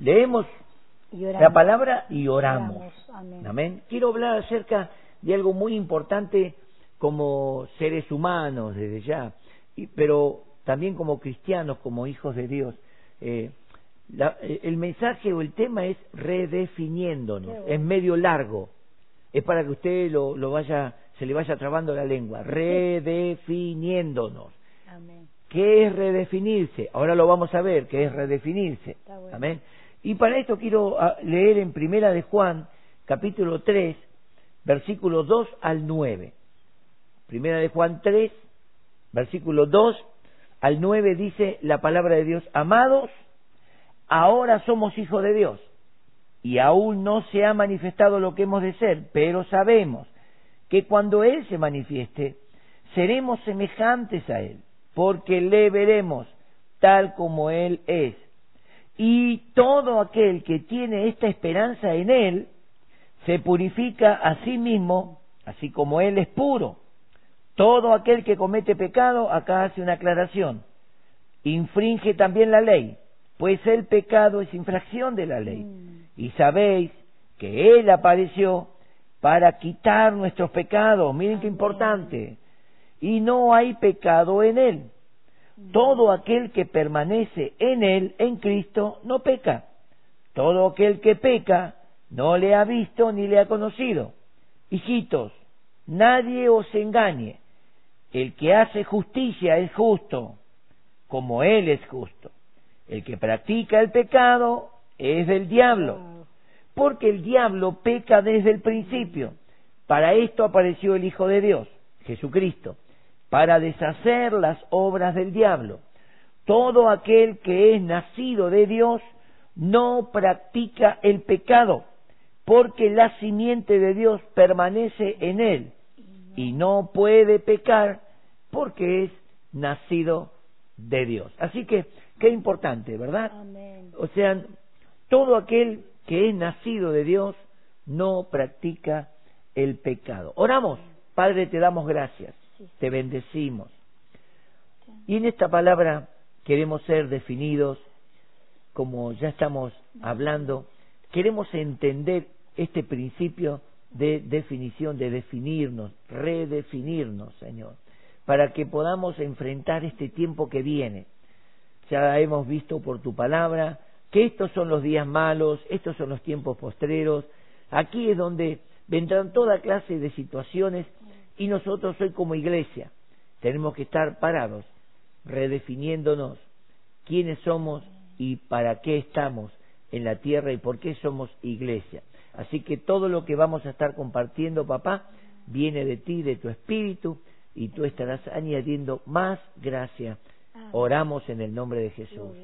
leemos la palabra y oramos. Oramos, amén. Amén. Quiero hablar acerca de algo muy importante como seres humanos desde ya, y- pero también como cristianos, como hijos de Dios. Eh, la- eh, el mensaje o el tema es redefiniéndonos. Bueno. Es medio largo. Es para que usted lo, lo vaya, se le vaya trabando la lengua. Redefiniéndonos. Amén. ¿Qué es redefinirse? Ahora lo vamos a ver, ¿qué es redefinirse? Bueno. Amén. Y para esto quiero ah, leer en Primera de Juan, capítulo 3, versículos 2 al 9. Primera de Juan 3, versículo 2 al 9 dice la palabra de Dios, amados, ahora somos hijos de Dios y aún no se ha manifestado lo que hemos de ser, pero sabemos que cuando Él se manifieste, seremos semejantes a Él, porque le veremos tal como Él es. Y todo aquel que tiene esta esperanza en Él, se purifica a sí mismo, así como Él es puro. Todo aquel que comete pecado, acá hace una aclaración, infringe también la ley, pues el pecado es infracción de la ley. Mm. Y sabéis que Él apareció para quitar nuestros pecados. Miren qué importante. Y no hay pecado en Él. Todo aquel que permanece en Él, en Cristo, no peca. Todo aquel que peca, no le ha visto ni le ha conocido. Hijitos, nadie os engañe. El que hace justicia es justo, como Él es justo. El que practica el pecado es del diablo, porque el diablo peca desde el principio. Para esto apareció el Hijo de Dios, Jesucristo, para deshacer las obras del diablo. Todo aquel que es nacido de Dios no practica el pecado, porque la simiente de Dios permanece en él y no puede pecar porque es nacido de Dios. Así que, qué importante, ¿verdad? Amén. O sea, todo aquel que es nacido de Dios no practica el pecado. Oramos, Padre, te damos gracias. Te bendecimos. Y en esta palabra queremos ser definidos, como ya estamos hablando, queremos entender este principio de definición, de definirnos, redefinirnos, Señor, para que podamos enfrentar este tiempo que viene. Ya hemos visto por tu palabra que estos son los días malos, estos son los tiempos postreros. Aquí es donde vendrán toda clase de situaciones y nosotros hoy como iglesia tenemos que estar parados, redefiniéndonos quiénes somos y para qué estamos en la tierra y por qué somos iglesia. Así que todo lo que vamos a estar compartiendo, papá, viene de ti, de tu espíritu, y tú estarás añadiendo más gracia. Amén. Oramos en el nombre de Jesús.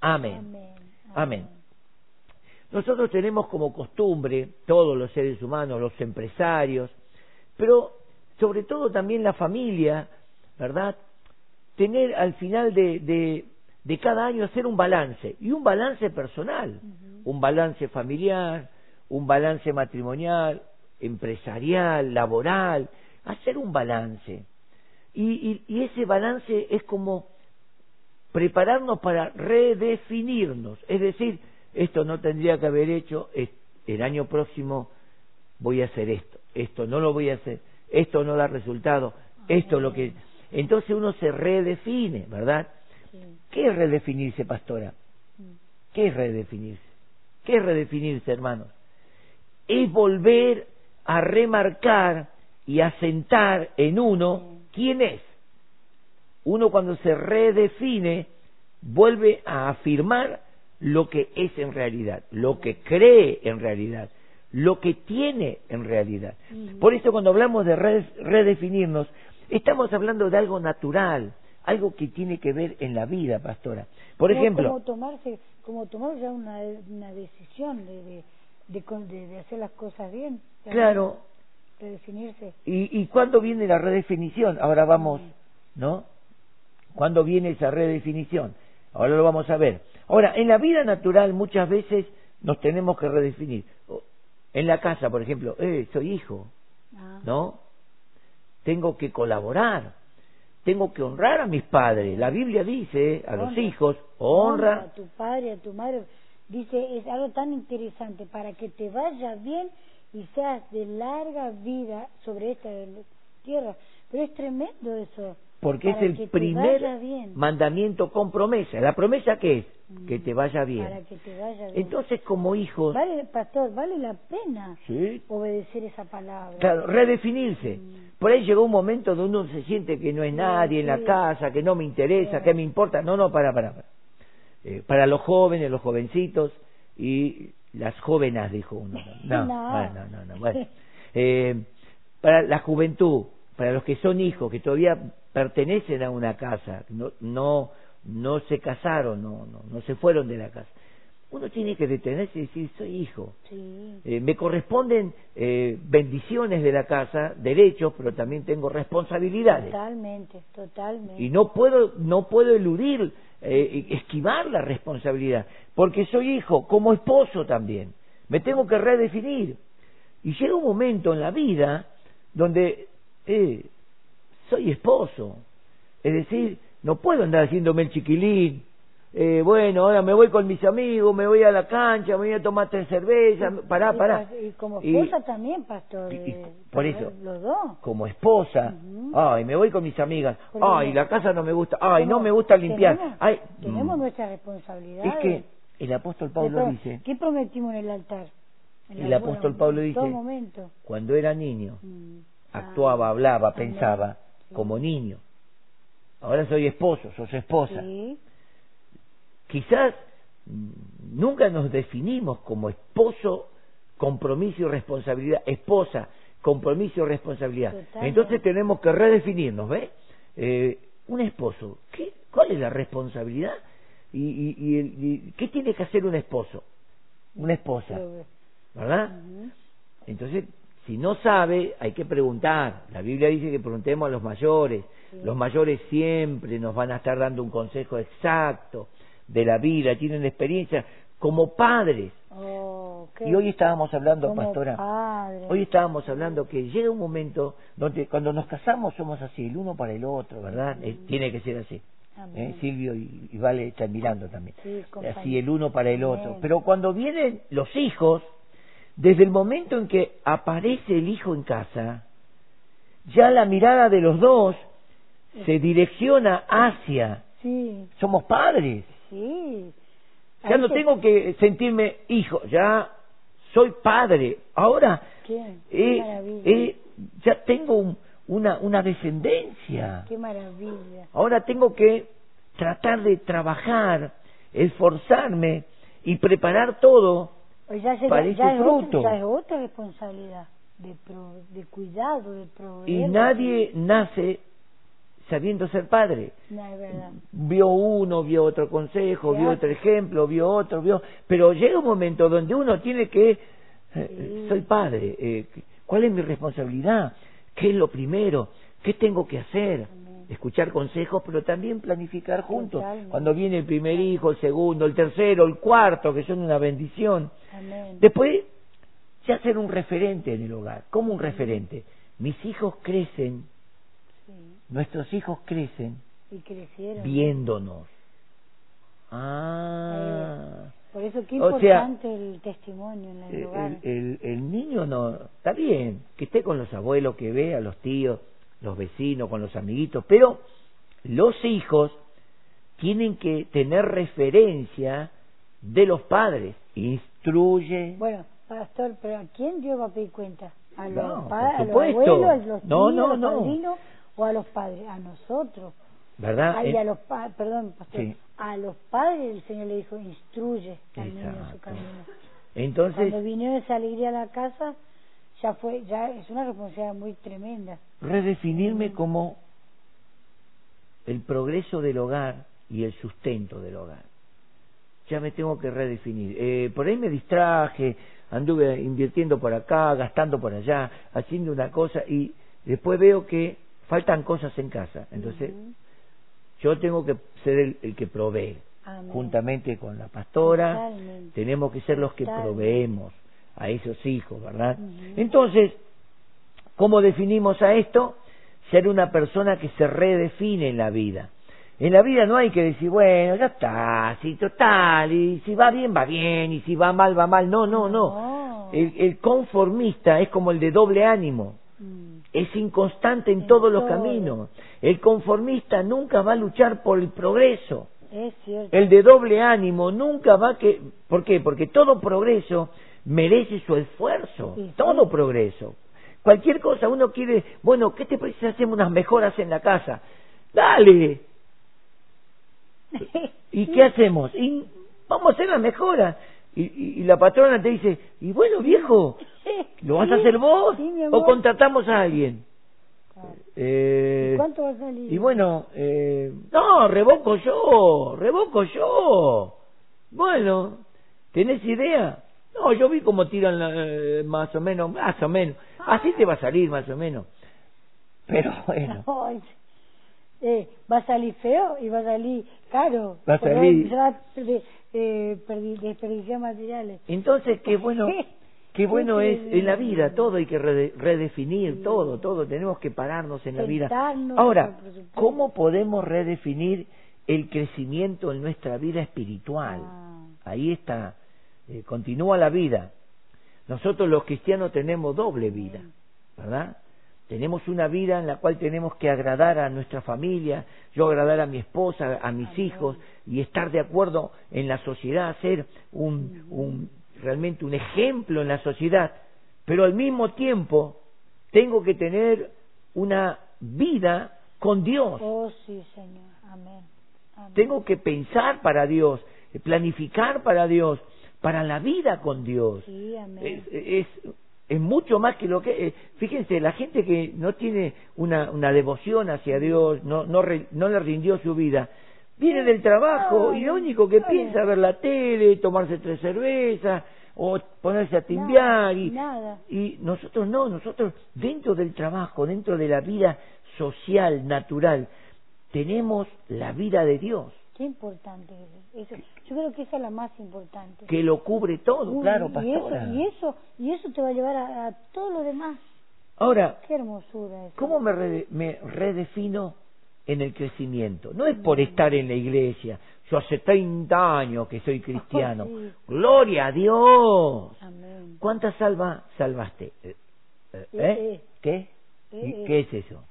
Amén. Amén. Nosotros tenemos como costumbre, todos los seres humanos, los empresarios, pero sobre todo también la familia, ¿verdad? Tener al final de, de, de cada año hacer un balance, y un balance personal, un balance familiar, un balance matrimonial, empresarial, laboral, hacer un balance. Y, y, y ese balance es como prepararnos para redefinirnos. Es decir, esto no tendría que haber hecho, el año próximo voy a hacer esto, esto no lo voy a hacer, esto no da resultado, esto es lo que... Entonces uno se redefine, ¿verdad? Sí. ¿Qué es redefinirse, pastora? Mm. ¿Qué es redefinirse? ¿Qué es redefinirse, hermanos? Es volver a remarcar y a sentar en uno quién es. Uno cuando se redefine vuelve a afirmar lo que es en realidad, lo que cree en realidad, lo que tiene en realidad. Por eso cuando hablamos de re- redefinirnos, estamos hablando de algo natural, algo que tiene que ver en la vida, pastora. Por ejemplo, como tomarse como tomar ya una, una decisión de, de, de- de hacer las cosas bien claro, redefinirse ¿Y, ¿Y cuándo viene la redefinición? Ahora vamos, ¿no? ¿Cuándo viene esa redefinición? Ahora lo vamos a ver. Ahora, en la vida natural muchas veces nos tenemos que redefinir. En la casa, por ejemplo, eh, soy hijo, Ah, ¿no? Tengo que colaborar, tengo que honrar a mis padres. La Biblia dice a los Honra. hijos, honra. a tu padre a tu madre dice, es algo tan interesante, para que te vaya bien y seas de larga vida sobre esta tierra. Pero es tremendo eso. Porque es el primer mandamiento con promesa. ¿La promesa qué es? Mm. Que te vaya bien. Para que te vaya bien. Entonces, como hijos... Vale, pastor, vale la pena obedecer esa palabra. Claro, redefinirse. Mm. Por ahí llegó un momento donde uno se siente que no es nadie en la casa, que no me interesa, que me importa. No, no, para, para. Para, eh, para los jóvenes, los jovencitos y las jóvenes, dijo uno. No, no, no, no. Bueno. Eh, para la juventud, para los que son hijos, que todavía pertenecen a una casa, no, no, no se casaron, no, no, no se fueron de la casa. Uno tiene que detenerse y decir, soy hijo. Eh, me corresponden eh, bendiciones de la casa, derechos, pero también tengo responsabilidades. Totalmente, totalmente. Y no puedo, no puedo eludir, eh, esquivar la responsabilidad, porque soy hijo, como esposo también. Me tengo que redefinir. Y llega un momento en la vida donde eh, soy esposo. Es decir, no puedo andar haciéndome el chiquilín. Eh, bueno, ahora me voy con mis amigos, me voy a la cancha, me voy a tomar tres cervezas, pará, pará. Y como esposa también, pastor. por eso, los dos. como esposa, ay, me voy con mis amigas, ay, la casa no me gusta, ay, no me gusta limpiar. Tenemos, ay, tenemos mm. nuestra responsabilidad. Es que el apóstol Pablo dice... ¿Qué prometimos en el altar? el apóstol Pablo dice, cuando era niño, mm actuaba, hablaba, pensaba como niño. Ahora soy esposo, sos esposa. Quizás nunca nos definimos como esposo, compromiso y responsabilidad, esposa, compromiso y responsabilidad. Entonces tenemos que redefinirnos, ¿ves? Eh, un esposo, ¿qué, ¿cuál es la responsabilidad? ¿Y, y, qué tiene que hacer un esposo? Una esposa, ¿verdad? Entonces si no sabe, hay que preguntar. La Biblia dice que preguntemos a los mayores. Los mayores siempre nos van a estar dando un consejo exacto de la vida, tienen experiencia como padres. Oh, y hoy estábamos hablando, pastora, hoy estábamos hablando que llega un momento donde cuando nos casamos somos así, el uno para el otro, ¿verdad? Eh, tiene que ser así. ¿Eh? Silvio y, Vale están mirando también. así el uno para el otro. Pero cuando vienen los hijos, desde el momento en que aparece el hijo en casa, ya la mirada de los dos se direcciona hacia. Sí. Somos padres. Sí. Ya no tengo que sentirme hijo, ya soy padre. Ahora Qué, ya tengo una, una descendencia. Qué maravilla. Ahora tengo que tratar de trabajar, esforzarme y preparar todo pues ya, ya, es Otra, responsabilidad de, de cuidado, de proveer. Y nadie nace sabiendo ser padre. No, es verdad. Vio uno, vio otro consejo, vio otro ejemplo, vio otro, vio... Pero llega un momento donde uno tiene que... Eh, soy padre, eh, ¿cuál es mi responsabilidad? ¿Qué es lo primero? ¿Qué tengo que hacer? Escuchar consejos, pero también planificar juntos. Cuando viene el primer hijo, el segundo, el tercero, el cuarto, que son una bendición. Después, ya ser un referente en el hogar. ¿Cómo un referente? Mis hijos crecen, nuestros hijos crecen viéndonos. Ah. Por eso qué importante el testimonio en el hogar. El, el, niño no, está bien, que esté con los abuelos, que vea a los tíos, los vecinos, con los amiguitos, pero los hijos tienen que tener referencia de los padres. Instruye. Bueno, pastor, pero ¿a quién Dios va a pedir cuenta? ¿A los, padres, a los abuelos, a los tíos, no, a los o a los padres? A nosotros. ¿Verdad? a los perdón, pastor, a los padres el Señor le dijo, instruye al niño en su camino. Entonces, Cuando vino esa alegría a la casa, ya fue, ya es una responsabilidad muy tremenda. Redefinirme como el progreso del hogar y el sustento del hogar. Ya me tengo que redefinir. Eh, por ahí me distraje, anduve invirtiendo por acá, gastando por allá, haciendo una cosa y después veo que faltan cosas en casa. Entonces, yo tengo que ser el, que provee. Juntamente con la pastora, tenemos que ser los que proveemos a esos hijos, ¿verdad? Entonces, ¿cómo definimos a esto? Ser una persona que se redefine en la vida. En la vida no hay que decir, bueno, ya está, si total, y si va bien, va bien, y si va mal, va mal. No, no, no. El, el conformista es como el de doble ánimo. Mm. Es inconstante en En todos los caminos. El conformista nunca va a luchar por el progreso. Es cierto. El de doble ánimo nunca va a que... ¿Por qué? Porque todo progreso merece su esfuerzo. Sí, sí. Todo progreso. Cualquier cosa uno quiere... Bueno, ¿qué te parece si hacemos unas mejoras en la casa? Dale. ¿Y qué hacemos? Y vamos a hacer las mejoras. Y, y- y la patrona te dice, y bueno, viejo, ¿lo vas a hacer vos o contratamos a alguien? Eh, ¿Y cuánto va a salir? y bueno, eh, no, revoco yo, revoco yo. Bueno, ¿tenés idea? No, yo vi cómo tiran la- eh, más o menos, más o menos. Así te va a salir más o menos. Pero bueno, eh, va a salir feo y va a salir caro. Va a salir- eh, perdi- desperdiciar materiales. entonces qué bueno, qué bueno es en la vida, todo hay que rede- redefinir, todo, todo, tenemos que pararnos en la vida. Ahora. ¿cómo podemos redefinir el crecimiento en nuestra vida espiritual? Ah, Ahí está, eh, continúa la vida. Nosotros los cristianos tenemos doble vida, ¿verdad? Tenemos una vida en la cual tenemos que agradar a nuestra familia, yo agradar a mi esposa, a mis hijos y estar de acuerdo en la sociedad, ser un, un realmente un ejemplo en la sociedad, pero al mismo tiempo tengo que tener una vida con Dios. Oh, sí, Señor. Amén. Amén. Tengo que pensar para Dios, planificar para Dios, para la vida con Dios. Sí, amén. Es, es, es mucho más que lo que... eh, fíjense, la gente que no tiene una, una devoción hacia Dios, no, no, re- no le rindió su vida, viene del trabajo y lo único que piensa es ver la tele, tomarse tres cervezas o ponerse a timbiar y, Nada. y nosotros no, nosotros dentro del trabajo, dentro de la vida social, natural, tenemos la vida de Dios, Qué importante es eso. Yo creo que esa es la más importante. que lo cubre todo, Uy, claro, y eso, pastora. y eso, y eso te va a llevar a, a todo lo demás. Ahora, Qué hermosura eso. ¿cómo me, rede- me redefino en el crecimiento? No es por estar en la iglesia, yo hace 30 años que soy cristiano. sí. Gloria a Dios. Amén. ¿Cuántas salvas salvaste? Eh, eh, Eh. ¿Qué? Eh, ¿Y eh. ¿Qué es eso?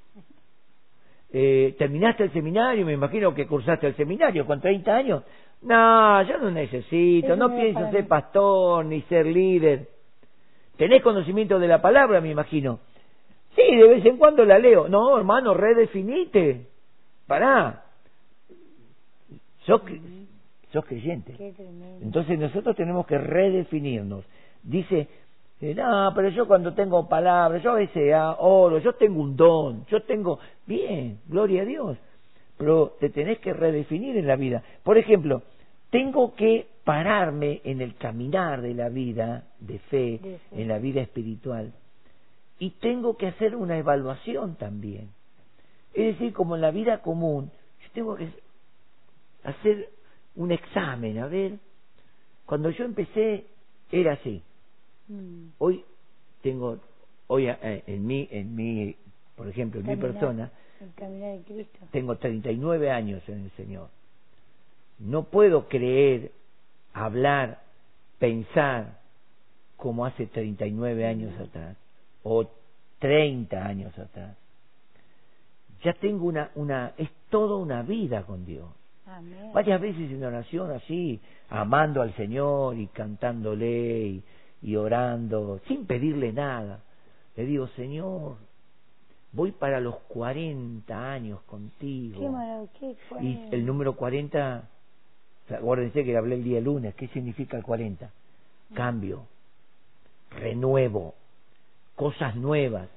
Eh, ¿Terminaste el seminario? Me imagino que cursaste el seminario con 30 años. No, yo no necesito, Eso no pienso ser pastor ni ser líder. ¿Tenés conocimiento de la palabra, me imagino? Sí, de vez en cuando la leo. No, hermano, redefinite. Pará. Sos, cre- sos creyente. Entonces nosotros tenemos que redefinirnos. Dice, eh, no, pero yo cuando tengo palabras, yo a veces ah, oro, yo tengo un don, yo tengo, bien, gloria a Dios, pero te tenés que redefinir en la vida. Por ejemplo, tengo que pararme en el caminar de la vida de fe, De fe. en la vida espiritual, y tengo que hacer una evaluación también. Es decir, como en la vida común, yo tengo que hacer un examen, a ver, cuando yo empecé era así. Mm. Hoy tengo, hoy eh, en mí, en mí, por ejemplo, en mi persona, de Cristo. tengo 39 años en el Señor. No puedo creer, hablar, pensar como hace 39 años atrás o 30 años atrás. Ya tengo una, una, es toda una vida con Dios. Amén. Varias veces en oración así, amando al Señor y cantándole y, y orando, sin pedirle nada. Le digo, Señor, voy para los 40 años contigo. Qué maravilla. Qué Y el número 40, acuérdense que hablé el día lunes, ¿qué significa el 40? Cambio, renuevo, cosas nuevas.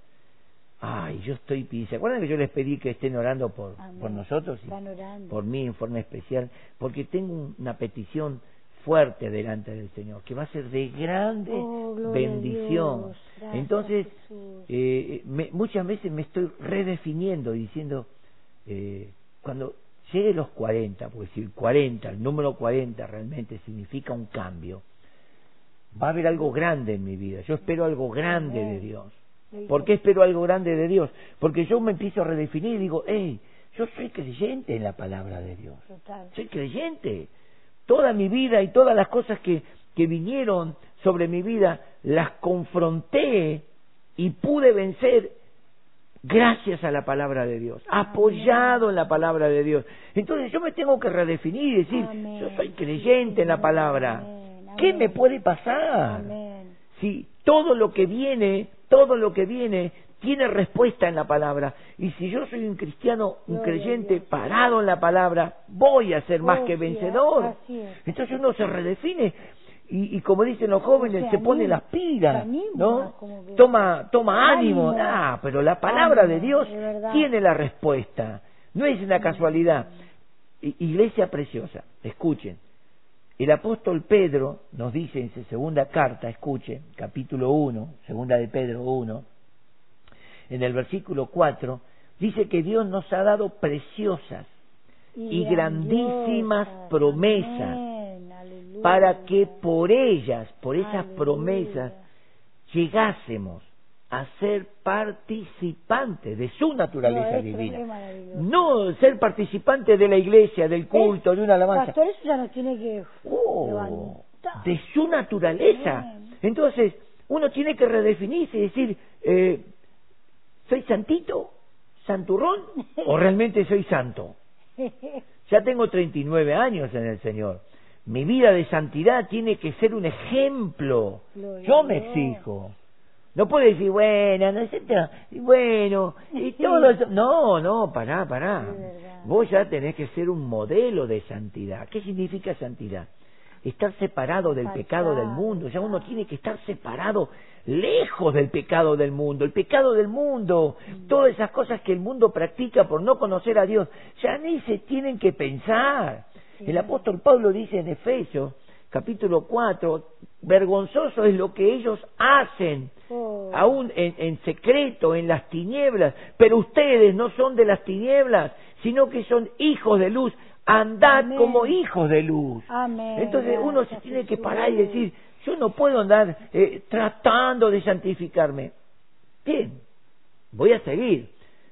Ay, yo estoy pidiendo. ¿Se acuerdan que yo les pedí que estén orando por, Amén. por nosotros? Están orando. Por mí en forma especial, porque tengo un- una petición fuerte delante del Señor, que va a ser de grande Oh, bendición. Gracias, Entonces, eh, me- muchas veces me estoy redefiniendo y diciendo, eh, cuando llegue los 40, porque si el 40, el número 40 realmente significa un cambio, va a haber algo grande en mi vida. Yo espero algo grande de. Dios. ¿Por qué espero algo grande de Dios? Porque yo me empiezo a redefinir y digo, hey, yo soy creyente en la palabra de Dios. Total. Soy creyente. Toda mi vida y todas las cosas que, que vinieron sobre mi vida las confronté y pude vencer gracias a la palabra de Dios, apoyado en la palabra de Dios. Entonces yo me tengo que redefinir y decir, Amén. yo soy creyente en la palabra. Amén, ¿Qué me puede pasar? Amén. Si todo lo que viene, todo lo que viene tiene respuesta en la palabra. Y si yo soy un cristiano, un creyente parado en la palabra, voy a ser más que vencedor. Entonces uno se redefine y, y como dicen los jóvenes, Se se pone las pilas, ¿no? Toma, toma ánimo. Ah, pero la palabra de Dios tiene la respuesta. No es una casualidad. Iglesia preciosa, escuchen. El apóstol Pedro nos dice en su segunda carta, escuchen, capítulo 1, segunda de Pedro 1, en el versículo 4, dice que Dios nos ha dado preciosas y grandísimas promesas Amén, aleluya. para que por ellas, por esas Aleluya. promesas, llegásemos a ser participantes de su naturaleza No, divina. No ser participante de la iglesia, del culto, de una alabanza. Pastor, eso ya nos tiene que Oh, de su naturaleza. Entonces, uno tiene que redefinirse y decir, eh, ¿soy santito? ¿Santurrón? ¿O realmente soy santo? Ya tengo 39 años en el Señor. Mi vida de santidad tiene que ser un ejemplo. Yo me exijo. No puedo decir, bueno, no sé, bueno, y todo eso. No, no, pará, pará. Vos ya tenés que ser un modelo de santidad. ¿Qué significa santidad? Estar separado del pecado del mundo. Ya uno tiene que estar separado, lejos del pecado del mundo. El pecado del mundo, todas esas cosas que el mundo practica por no conocer a Dios, ya ni se tienen que pensar. El apóstol Pablo dice en Efesios, capítulo 4, vergonzoso es lo que ellos hacen, Oh. aún en, en secreto, en las tinieblas, pero ustedes no son de las tinieblas, sino que son hijos de luz, andad Amén. como hijos de luz. Amén. Entonces uno se tiene que parar y decir, yo no puedo andar eh, tratando de santificarme. Bien, voy a seguir,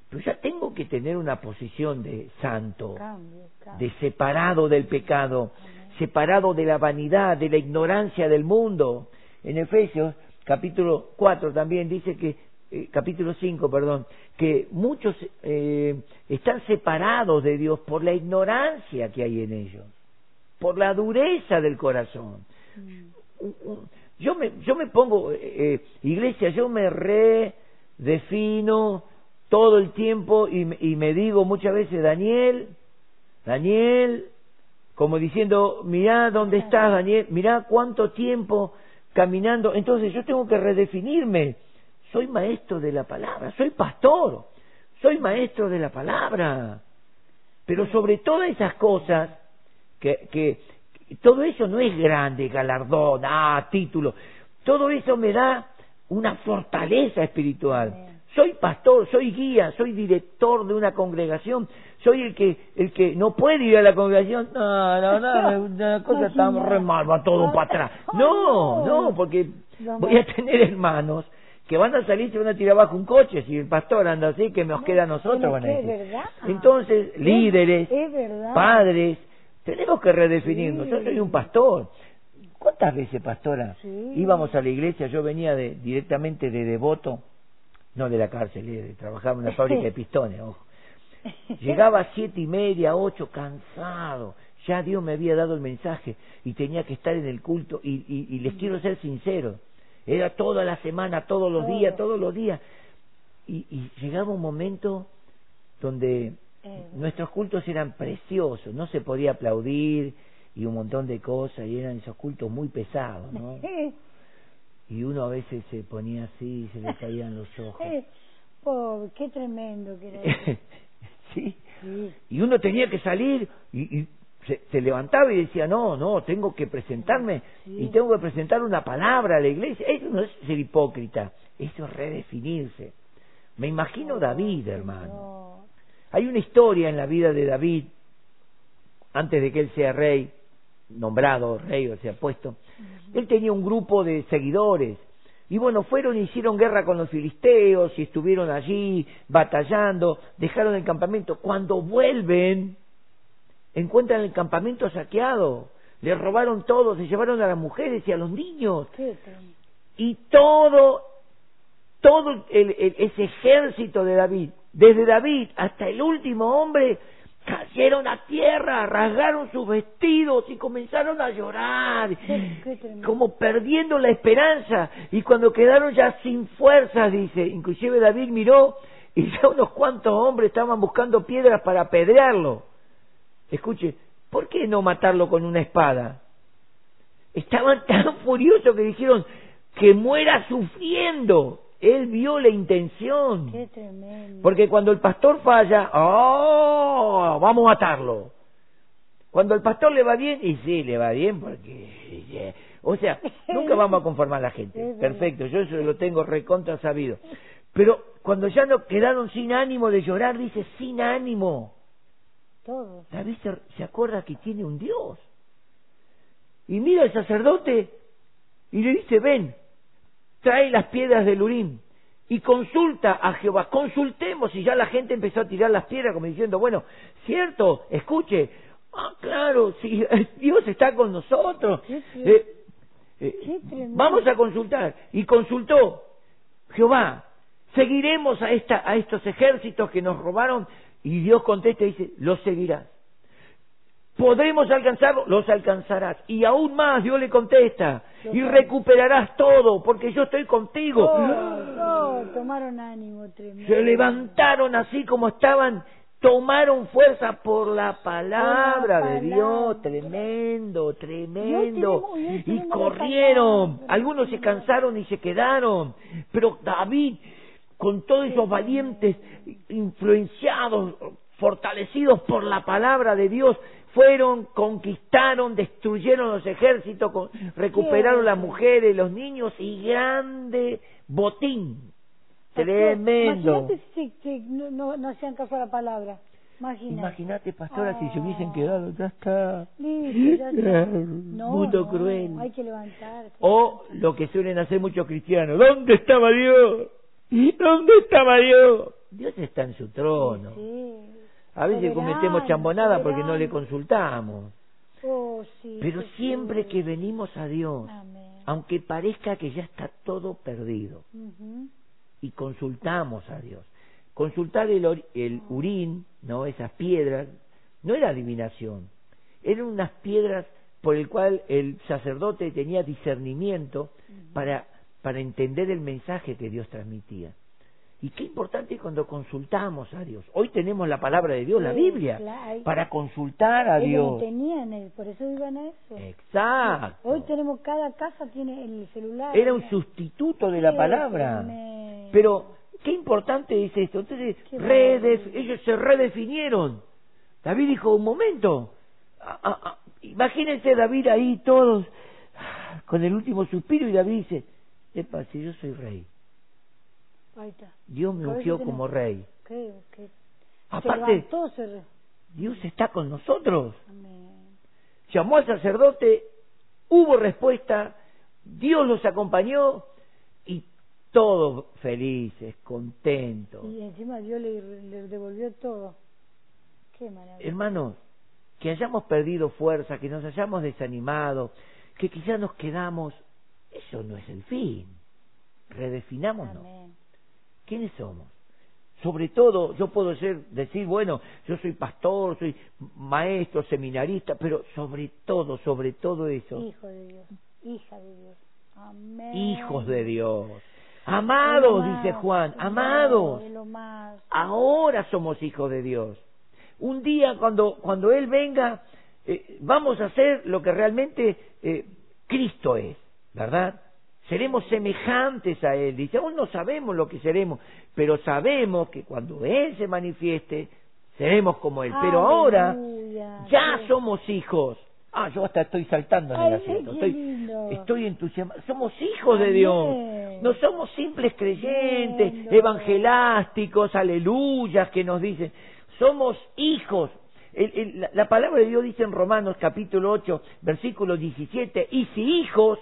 pero ya tengo que tener una posición de santo Cambio, cambio. de separado del pecado, separado de la vanidad, de la ignorancia del mundo. En Efesios capítulo 4 también dice que, eh, capítulo 5, perdón, que muchos eh, están separados de Dios por la ignorancia que hay en ellos, por la dureza del corazón. Mm. Yo me, yo me pongo, eh, eh, iglesia, yo me redefino todo el tiempo y, me- y me digo muchas veces, Daniel, Daniel, como diciendo, mirá dónde estás, Daniel, mirá cuánto tiempo caminando. Entonces yo tengo que redefinirme. Soy maestro de la palabra, soy pastor, soy maestro de la palabra. Pero sobre todas esas cosas, que, que todo eso no es grande, galardón, ah, título. Todo eso me da una fortaleza espiritual. Soy pastor, soy guía, soy director de una congregación, soy el que el que no puede ir a la congregación. No, no, no, una cosa Imagina. re mal, va todo para atrás. No, no, porque voy a tener hermanos que van a salir y se van a tirar abajo un coche si el pastor anda así que nos queda a nosotros van a decir. verdad. entonces líderes Es padres tenemos que redefinirnos Sí. yo soy un pastor cuántas veces pastora Sí. íbamos a la iglesia yo venía de directamente de devoto no de la cárcel eh, trabajaba en una fábrica de pistones ojo llegaba a siete y media ocho cansado ya Dios me había dado el mensaje y tenía que estar en el culto y, y- y les quiero ser sincero era toda la semana todos los días todos los días y, y llegaba un momento donde Eh, nuestros cultos eran preciosos, no se podía aplaudir y un montón de cosas, y eran esos cultos muy pesados, ¿no? Y uno a veces se ponía así y se le caían los ojos. Eh, pobre, qué tremendo que era eso. sí. Sí. Y uno tenía que salir y, y se, se levantaba y decía, no, no, tengo que presentarme Sí. y tengo que presentar una palabra a la iglesia. Eso no es ser hipócrita, eso es redefinirse. Me imagino David, hermano. No. Hay una historia en la vida de David, antes de que él sea rey, nombrado rey o sea puesto. Él tenía un grupo de seguidores, Y bueno, fueron y hicieron guerra con los filisteos y estuvieron allí batallando, dejaron el campamento. Cuando vuelven, encuentran el campamento saqueado, le robaron todo, se llevaron a las mujeres y a los niños. Y todo, todo ese ejército de David, desde David hasta el último hombre, cayeron a tierra, rasgaron sus vestidos y comenzaron a llorar, como perdiendo la esperanza. Y cuando quedaron ya sin fuerzas, dice, inclusive David miró y ya unos cuantos hombres estaban buscando piedras para apedrearlo. Escuche, ¿por qué no matarlo con una espada? Estaban tan furiosos que dijeron que muera sufriendo. Él vio la intención. Qué tremendo. Porque cuando el pastor falla, ¡oh! Vamos a matarlo. Cuando el pastor le va bien, y sí, le va bien porque... O sea, nunca vamos a conformar a la gente. Perfecto, yo eso lo tengo recontra sabido. Pero cuando ya no quedaron sin ánimo de llorar, dice, sin ánimo. Todo. David se, se acuerda que tiene un Dios. Y mira al sacerdote y le dice, ven, trae las piedras del Urim y consulta a Jehová, consultemos. Y ya la gente empezó a tirar las piedras como diciendo, bueno, cierto, escuche, ah, claro, si Dios está con nosotros, eh, eh, vamos a consultar. Y consultó Jehová, seguiremos a, esta, a estos ejércitos que nos robaron y Dios contesta y dice, los seguirás. ¿Podremos alcanzarlo? Los alcanzarás. Y aún más Dios le contesta, y recuperarás todo, porque yo estoy contigo. Oh, oh, tomaron ánimo tremendo. Se levantaron así como estaban, tomaron fuerza por la palabra, de Dios, tremendo, tremendo. y corrieron, algunos se cansaron y se quedaron, pero David, con todos esos valientes, influenciados, fortalecidos por la palabra de Dios, fueron, conquistaron, destruyeron los ejércitos, recuperaron las mujeres, los niños y grande botín. Tremendo. Imagínate si, no, no, hacían caso a la palabra. Imagínate, pastora, si se hubiesen quedado, ya está. Listo, ya Mundo cruel. Hay que levantarse. O lo que suelen hacer muchos cristianos, ¿dónde estaba Dios? ¿Dónde estaba Dios? Dios está en su trono. Sí. A veces cometemos chambonada porque no le consultamos. Oh, Pero siempre que venimos a Dios, aunque parezca que ya está todo perdido, y consultamos a Dios. Consultar el, el urín, ¿no? Esas piedras, no era adivinación, eran unas piedras por el cual el sacerdote tenía discernimiento para, para entender el mensaje que Dios transmitía. Y qué importante cuando consultamos a Dios. Hoy tenemos la palabra de Dios, la Biblia, para consultar a Dios. tenían, por eso iban a eso. Exacto. Hoy tenemos, cada casa tiene el celular. Era un sustituto de la palabra. Pero, qué importante es esto. Entonces, ellos se redefinieron. David dijo, un momento, imagínense David ahí todos con el último suspiro y David dice, epa, si yo soy rey Dios me ungió como rey. Aparte, Dios está con nosotros. Llamó al sacerdote, hubo respuesta, Dios los acompañó y todos felices, contentos. Y encima Dios le, devolvió todo. Qué maravilla. Hermanos, que hayamos perdido fuerza, que nos hayamos desanimado, que quizás nos quedamos, eso no es el fin. Redefinámonos. ¿Quiénes somos? Sobre todo, yo puedo ser, decir, bueno, yo soy pastor, soy maestro, seminarista, pero sobre todo, sobre todo eso. Hijo de Dios, hija de Dios. Amén. Hijos de Dios. Amados, dice Juan, amados. Ahora somos hijos de Dios. Un día cuando, cuando Él venga, eh, vamos a hacer lo que realmente eh, Cristo es, ¿verdad? seremos semejantes a Él. Dice, aún no sabemos lo que seremos, pero sabemos que cuando Él se manifieste, seremos como Él. Pero ahora ya somos hijos. Ah, yo hasta estoy saltando en el asiento. Estoy, estoy entusiasmado. Somos hijos de Dios. No somos simples creyentes, evangelásticos, aleluyas que nos dicen. Somos hijos. la, la palabra de Dios dice en Romanos capítulo 8, versículo 17, y si hijos,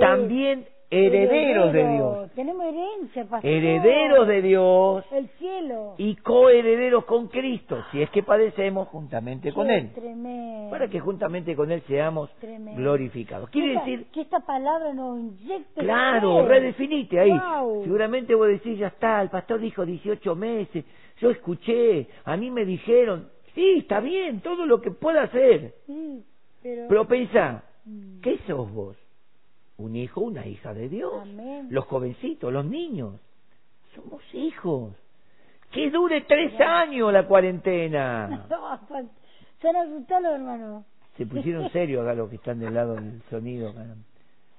también herederos de Dios. Tenemos herencia, pastor. Herederos de Dios El cielo. y coherederos con Cristo, si es que padecemos juntamente con Él, Tremendo. para que juntamente con Él seamos Tremendo. glorificados. Quiere Esta- decir, que esta palabra nos inyecte claro, redefinite ahí. Guau. Seguramente vos decís, ya está, el pastor dijo 18 meses, yo escuché, a mí me dijeron, sí, está bien, todo lo que pueda hacer. Sí, pero... Pero pensá, Mm. ¿qué sos vos? Un hijo, una hija de Dios. Amén. Los jovencitos, los niños. Somos hijos. Que dure tres años la cuarentena. No, asustar los hermanos. Se pusieron serios acá los que están del lado del sonido.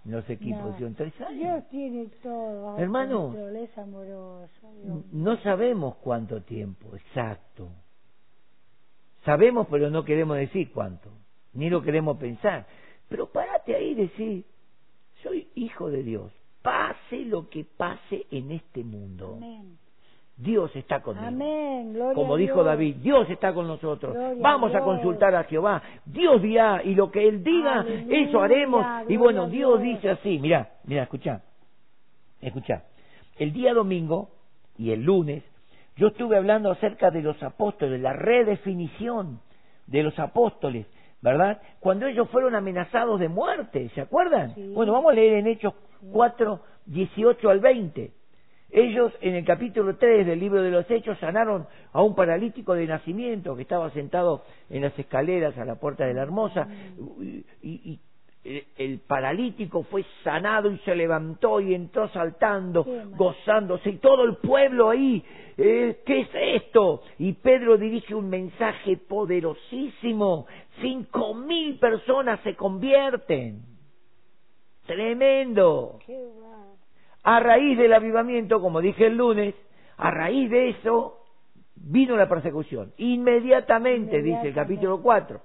No. Dijeron, tres años. Dios tiene todo. Dios. No sabemos cuánto tiempo, exacto. Sabemos, pero no queremos decir cuánto, ni lo queremos pensar. Pero párate ahí y decir, soy hijo de Dios. Pase lo que pase en este mundo. Amén. Dios está conmigo. Amén. Gloria Como a dijo. David, Dios está con nosotros. Gloria Vamos a consultar a Jehová. Dios dirá, y lo que Él diga, Aleluya, eso haremos. Y bueno, Dios Dios. dice así, mira, mira, escucha, escucha. El día domingo y el lunes, yo estuve hablando acerca de los apóstoles, la redefinición de los apóstoles, ¿verdad? Cuando ellos fueron amenazados de muerte, ¿se acuerdan? Sí. Bueno, vamos a leer en Hechos 4, 18 al 20. Ellos en el capítulo 3 del libro de los Hechos sanaron a un paralítico de nacimiento que estaba sentado en las escaleras a la puerta de la hermosa y, y- y el- paralítico fue sanado y se levantó y entró saltando, maravilla. gozándose y todo el pueblo ahí, eh, ¿qué es esto? Y Pedro dirige un mensaje poderosísimo, cinco mil personas se convierten, tremendo. A raíz del avivamiento, como dije el lunes, a raíz de eso vino la persecución. Inmediatamente, dice el Inmediatamente. capítulo 4.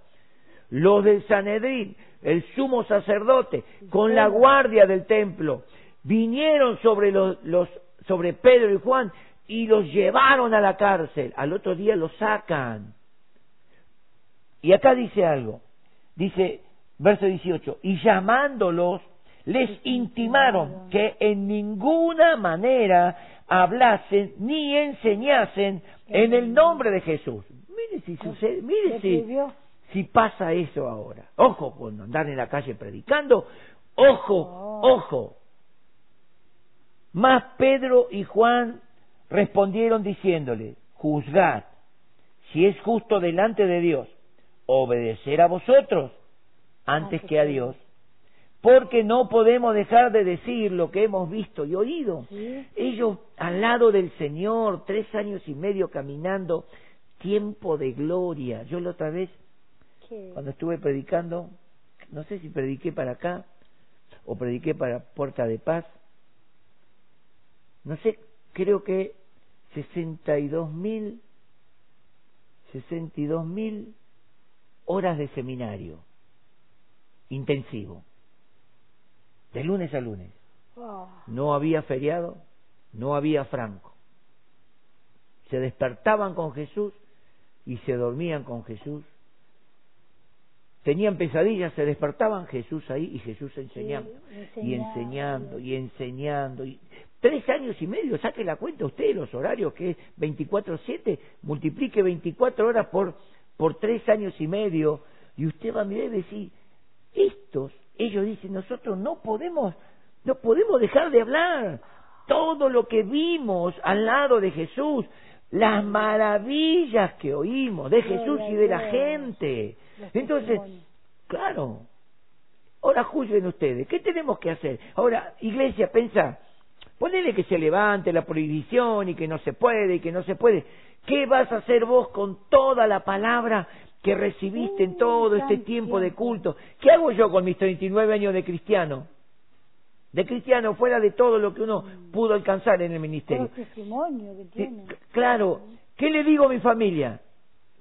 Los del Sanedrín, el sumo sacerdote, con la guardia del templo, vinieron sobre los, los sobre Pedro y Juan y los llevaron a la cárcel. Al otro día los sacan. Y acá dice algo. Dice, verso 18, y llamándolos, les intimaron que en ninguna manera hablasen ni enseñasen en el nombre de Jesús. Mire si sucede, mire ¿Le si? Si pasa eso ahora. Ojo con andar en la calle predicando. Ojo, Oh. ojo. Más Pedro y Juan respondieron diciéndole, juzgad si es justo delante de Dios obedecer a vosotros antes que a Dios, porque no podemos dejar de decir lo que hemos visto y oído. Sí. Ellos al lado del Señor, tres años y medio caminando, tiempo de gloria. Yo la otra vez, Cuando estuve predicando, no sé si prediqué para acá o prediqué para Puerta de Paz, no sé, creo que 62 mil, 62 mil horas de seminario intensivo, de lunes a lunes. Oh, No había feriado, no había franco. Se despertaban con Jesús y se dormían con Jesús. Tenían pesadillas, se despertaban Jesús ahí y Jesús enseñando. y enseñando, y enseñando. Y... Tres años y medio, saque la cuenta usted los horarios, que es 24-7, multiplique 24 horas por, por tres años y medio, y usted va a mirar y decir, estos, ellos dicen, nosotros no podemos, no podemos dejar de hablar. Todo lo que vimos al lado de Jesús, las maravillas que oímos de Jesús y de la gente. Los Entonces, claro, ahora juzguen ustedes, ¿qué tenemos que hacer? Ahora, iglesia, pensa, ponele que se levante la prohibición y que no se puede y que no se puede. ¿Qué vas a hacer vos con toda la palabra que recibiste en todo este tiempo de culto? ¿Qué hago yo con mis 39 años de cristiano? De cristiano, fuera de todo lo que uno pudo alcanzar en el Todo ministerio. el testimonio que tiene. claro, ¿qué le digo a mi familia?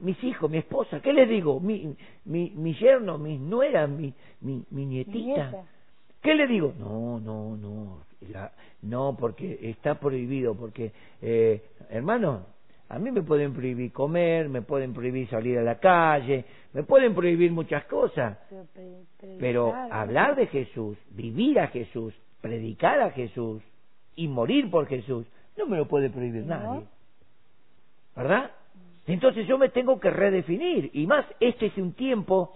Mis hijos, mi esposa, ¿qué les digo? Mi, mi, mi yerno, mis nueras, mi, mi, mi nietita. Nieta. ¿Qué le digo? No, no, no, la- no, porque está prohibido, porque, eh, hermano, a mí me pueden prohibir comer, me pueden prohibir salir a la calle, me pueden prohibir muchas cosas, Pero, hablar de Jesús, vivir a Jesús, predicar a Jesús y morir por Jesús, no me lo puede prohibir nadie. ¿Verdad? Entonces yo me tengo que redefinir. Y más, este es un tiempo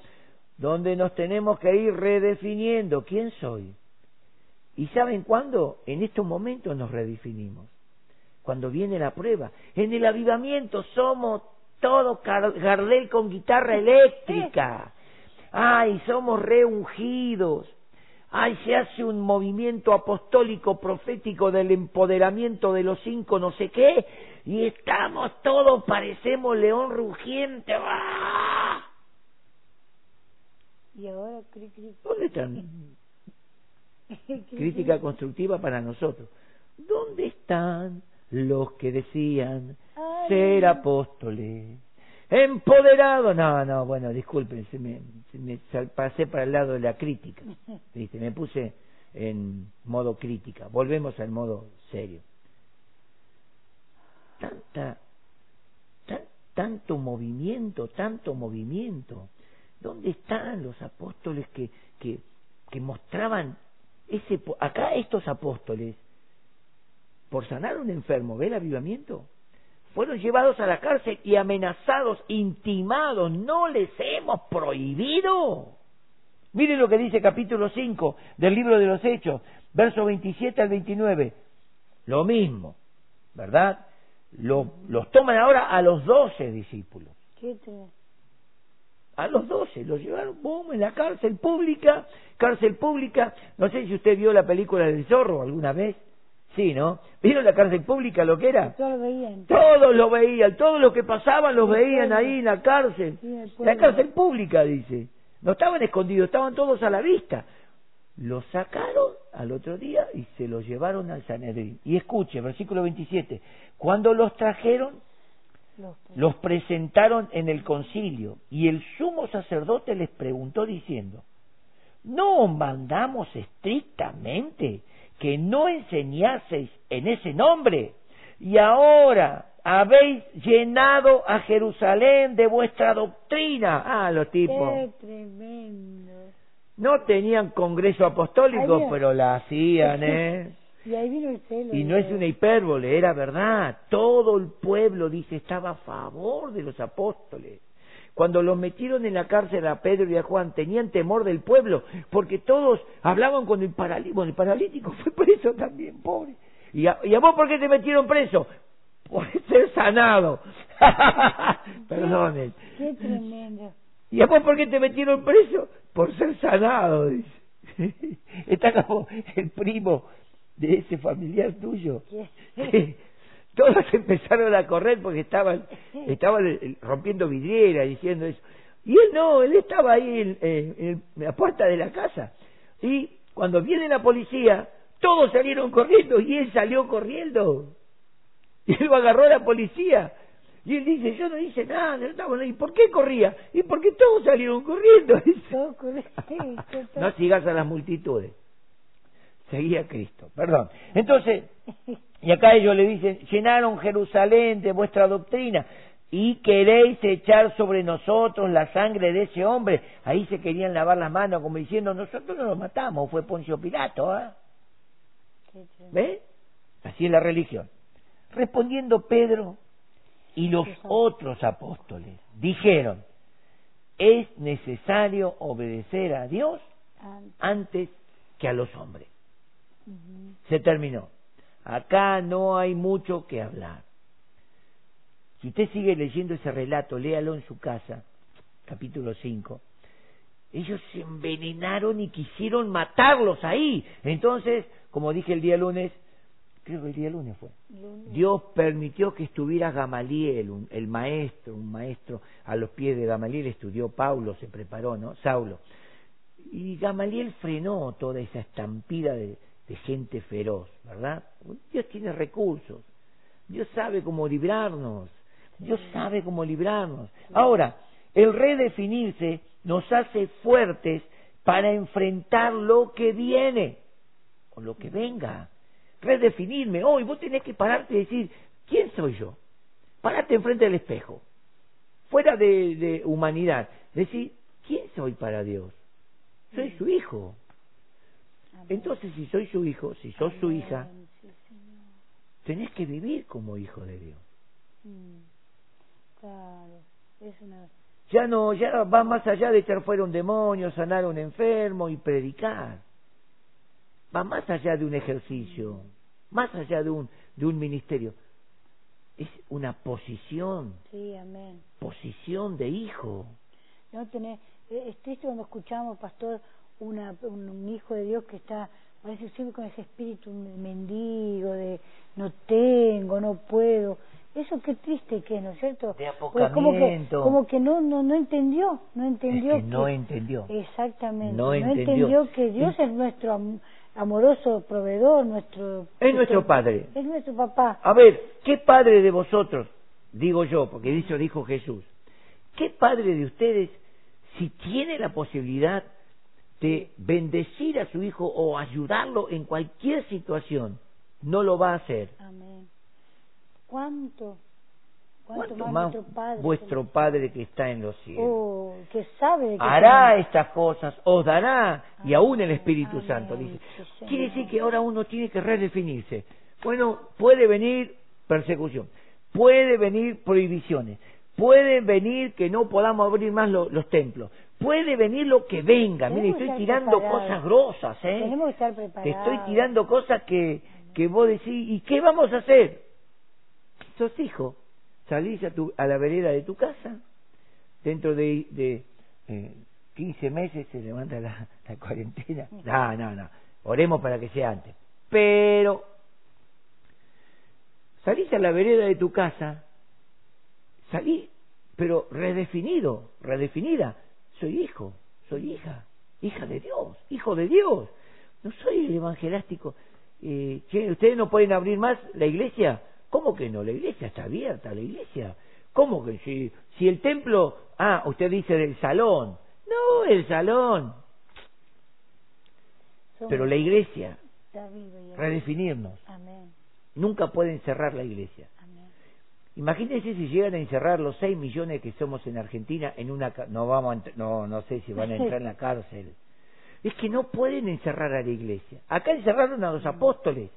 donde nos tenemos que ir redefiniendo quién soy. ¿Y saben cuándo? En estos momentos nos redefinimos. Cuando viene la prueba. En el avivamiento somos todo Gardel con guitarra eléctrica. Ay, somos reungidos. Ay, se hace un movimiento apostólico profético del empoderamiento de los cinco no sé qué, y estamos todos, parecemos león rugiente. ¡Ah! Y ahora, ¿dónde están? Crítica constructiva para nosotros. ¿Dónde están los que decían ser apóstoles? empoderado. No, no, bueno, disculpen, se me, me pasé para el lado de la crítica. ¿viste? Me puse en modo crítica. Volvemos al modo serio. Tanta, tanto movimiento, tanto movimiento. ¿Dónde están los apóstoles que, que, que mostraban ese... Acá estos apóstoles, por sanar a un enfermo, ¿ve el avivamiento? fueron llevados a la cárcel y amenazados, intimados. No les hemos prohibido. Miren lo que dice capítulo 5 del libro de los Hechos, versos 27 al 29. Lo mismo, ¿verdad? Lo, los toman ahora a los doce discípulos. ¿Qué A los doce, los llevaron, boom, en la cárcel pública, cárcel pública. No sé si usted vio la película del zorro alguna vez. Sí, ¿no? ¿Vieron la cárcel pública lo que era? Todos lo veían. Todos lo veían, todos los que pasaban los veían ahí en la cárcel. la cárcel pública, dice. No estaban escondidos, estaban todos a la vista. Los sacaron al otro día y se los llevaron al Sanedrín. Y escuche, versículo 27. Cuando los trajeron, los presentaron en el concilio y el sumo sacerdote les preguntó diciendo, ¿no mandamos estrictamente que no enseñaseis en ese nombre, y ahora habéis llenado a Jerusalén de vuestra doctrina. Ah, los tipos. Qué tremendo. No tenían congreso apostólico, pero la hacían, ¿eh? y ahí vino el celo. Y no es una hipérbole, era verdad. Todo el pueblo, dice, estaba a favor de los apóstoles. Cuando los metieron en la cárcel a Pedro y a Juan, tenían temor del pueblo, porque todos hablaban con el paralítico. Bueno, el paralítico fue preso también, pobre. ¿Y a, vos por qué te metieron preso? Por ser sanado. Perdonen. Qué tremendo. ¿Y a vos por qué te metieron preso? Por ser sanado, dice. Está como el primo de ese familiar tuyo. Todos empezaron a correr porque estaban, estaban eh, rompiendo vidriera diciendo eso. Y él no, él estaba ahí en, la puerta de la casa. Y cuando viene la policía, todos salieron corriendo y él salió corriendo. Y él lo agarró a la policía. Y él dice, yo no hice nada, no estaba ¿Y por qué corría? Y porque todos salieron corriendo. no sigas a las multitudes. Seguía a Cristo, perdón. Entonces, y acá ellos le dicen, llenaron Jerusalén de vuestra doctrina y queréis echar sobre nosotros la sangre de ese hombre. Ahí se querían lavar las manos como diciendo, nosotros no lo matamos, fue Poncio Pilato. ¿ah? ¿Ve? Así es la religión. Respondiendo Pedro y los otros apóstoles dijeron, es necesario obedecer a Dios antes que a los hombres. Se terminó. Acá no hay mucho que hablar. Si usted sigue leyendo ese relato, léalo en su casa, capítulo 5. Ellos se envenenaron y quisieron matarlos ahí. Entonces, como dije el día lunes, creo que el día lunes fue, Dios permitió que estuviera Gamaliel, el maestro, un maestro a los pies de Gamaliel, estudió Paulo, se preparó, ¿no? Saulo. Y Gamaliel frenó toda esa estampida de, de gente feroz, ¿verdad? Dios tiene recursos, Dios sabe cómo librarnos, Dios sabe cómo librarnos. Ahora, el redefinirse nos hace fuertes para enfrentar lo que viene o lo que venga. Redefinirme, hoy vos tenés que pararte y decir, ¿quién soy yo? Parate enfrente del espejo, fuera de, de humanidad, decir, ¿quién soy para Dios? Soy su hijo, Entonces, si soy su hijo, si sos su hija, tenés que vivir como hijo de Dios. Mm. Claro, es una... Ya no, ya va más allá de echar fuera un demonio, sanar a un enfermo y predicar. Va más allá de un ejercicio, más allá de un, de un ministerio. Es una posición. Sí, amén. Posición de hijo. No tenés, es triste cuando escuchamos, pastor, una, un, hijo de Dios que está, parece siempre con ese espíritu mendigo de no tengo, no puedo. Eso qué triste que es, ¿no es cierto? De como que, como que no, no, no entendió, no entendió. que no entendió. Exactamente. No, entendió. que Dios es nuestro amoroso proveedor, nuestro... Es nuestro Padre. Es nuestro papá. A ver, ¿qué Padre de vosotros, digo yo, porque eso dijo Jesús, qué Padre de ustedes, si tiene la posibilidad de bendecir a su hijo o ayudarlo en cualquier situación, no lo va a hacer? Amén. ¿Cuánto? ¿Cuánto, más, vuestro Padre que está en los cielos? Oh, que sabe hará estas cosas, os dará, y aún el Espíritu Santo dice. Quiere decir que ahora uno tiene que redefinirse. Bueno, puede venir persecución, puede venir prohibiciones, puede venir que no podamos abrir más los templos, puede venir lo que venga. Mire, estoy tirando cosas grosas, ¿eh? Tenemos que estar preparados. Te estoy tirando cosas que, que vos decís, ¿y qué vamos a hacer? Sos hijo salís a, tu, a la vereda de tu casa, dentro de, de eh, 15 meses se levanta la, la cuarentena. No, no, no. Oremos para que sea antes. Pero salís a la vereda de tu casa, salí, pero redefinido, redefinida. Soy hijo, soy hija, hija de Dios, hijo de Dios. No soy el evangelástico. Eh, ¿Ustedes no pueden abrir más la iglesia? ¿Cómo que no? La iglesia está abierta, la iglesia. ¿Cómo que si, si el templo, ah, usted dice del salón. No, el salón. Pero la iglesia, redefinirnos. Nunca pueden cerrar la iglesia. Imagínense si llegan a encerrar los 6 millones que somos en Argentina en una no vamos no no sé si van a entrar en la cárcel. Es que no pueden encerrar a la iglesia. Acá encerraron a los apóstoles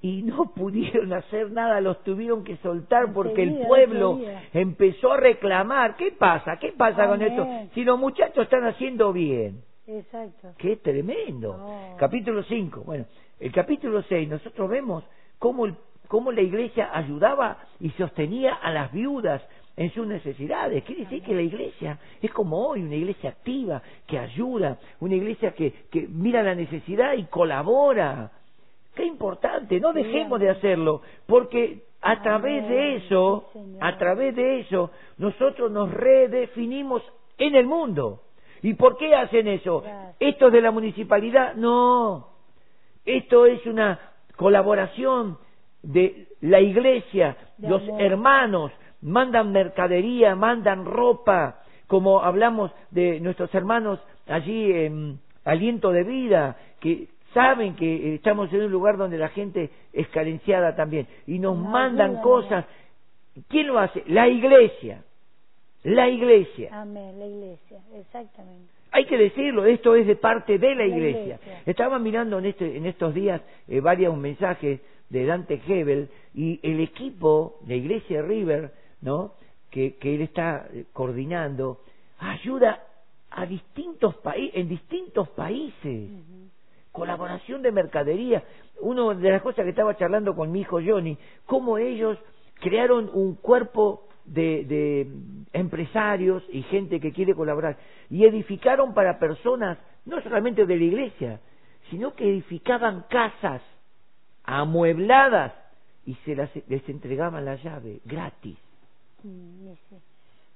y no pudieron hacer nada, los tuvieron que soltar porque el pueblo empezó a reclamar. ¿Qué pasa? ¿Qué pasa con esto? Si los muchachos están haciendo bien. Exacto. Qué tremendo. Capítulo 5. Bueno, el capítulo 6 nosotros vemos cómo, el, cómo la iglesia ayudaba y sostenía a las viudas en sus necesidades. Quiere decir que la iglesia es como hoy, una iglesia activa, que ayuda, una iglesia que, que mira la necesidad y colabora Qué importante, no dejemos de hacerlo, porque a través de eso, a través de eso, nosotros nos redefinimos en el mundo. ¿Y por qué hacen eso? ¿Esto es de la municipalidad? No. Esto es una colaboración de la iglesia, los hermanos, mandan mercadería, mandan ropa, como hablamos de nuestros hermanos allí en Aliento de Vida, que saben que estamos en un lugar donde la gente es carenciada también y nos mandan cosas. ¿Quién lo hace? La iglesia. La iglesia. Amén, la iglesia, exactamente. Hay que decirlo, esto es de parte de la, iglesia. Estaba mirando en, este, en estos días eh, varios mensajes de Dante Hebel y el equipo de Iglesia River, ¿no? Que, que él está eh, coordinando, ayuda a distintos países, en distintos países colaboración de mercadería. Una de las cosas que estaba charlando con mi hijo Johnny, cómo ellos crearon un cuerpo de, de, empresarios y gente que quiere colaborar y edificaron para personas no solamente de la iglesia, sino que edificaban casas amuebladas y se las, les entregaban la llave gratis.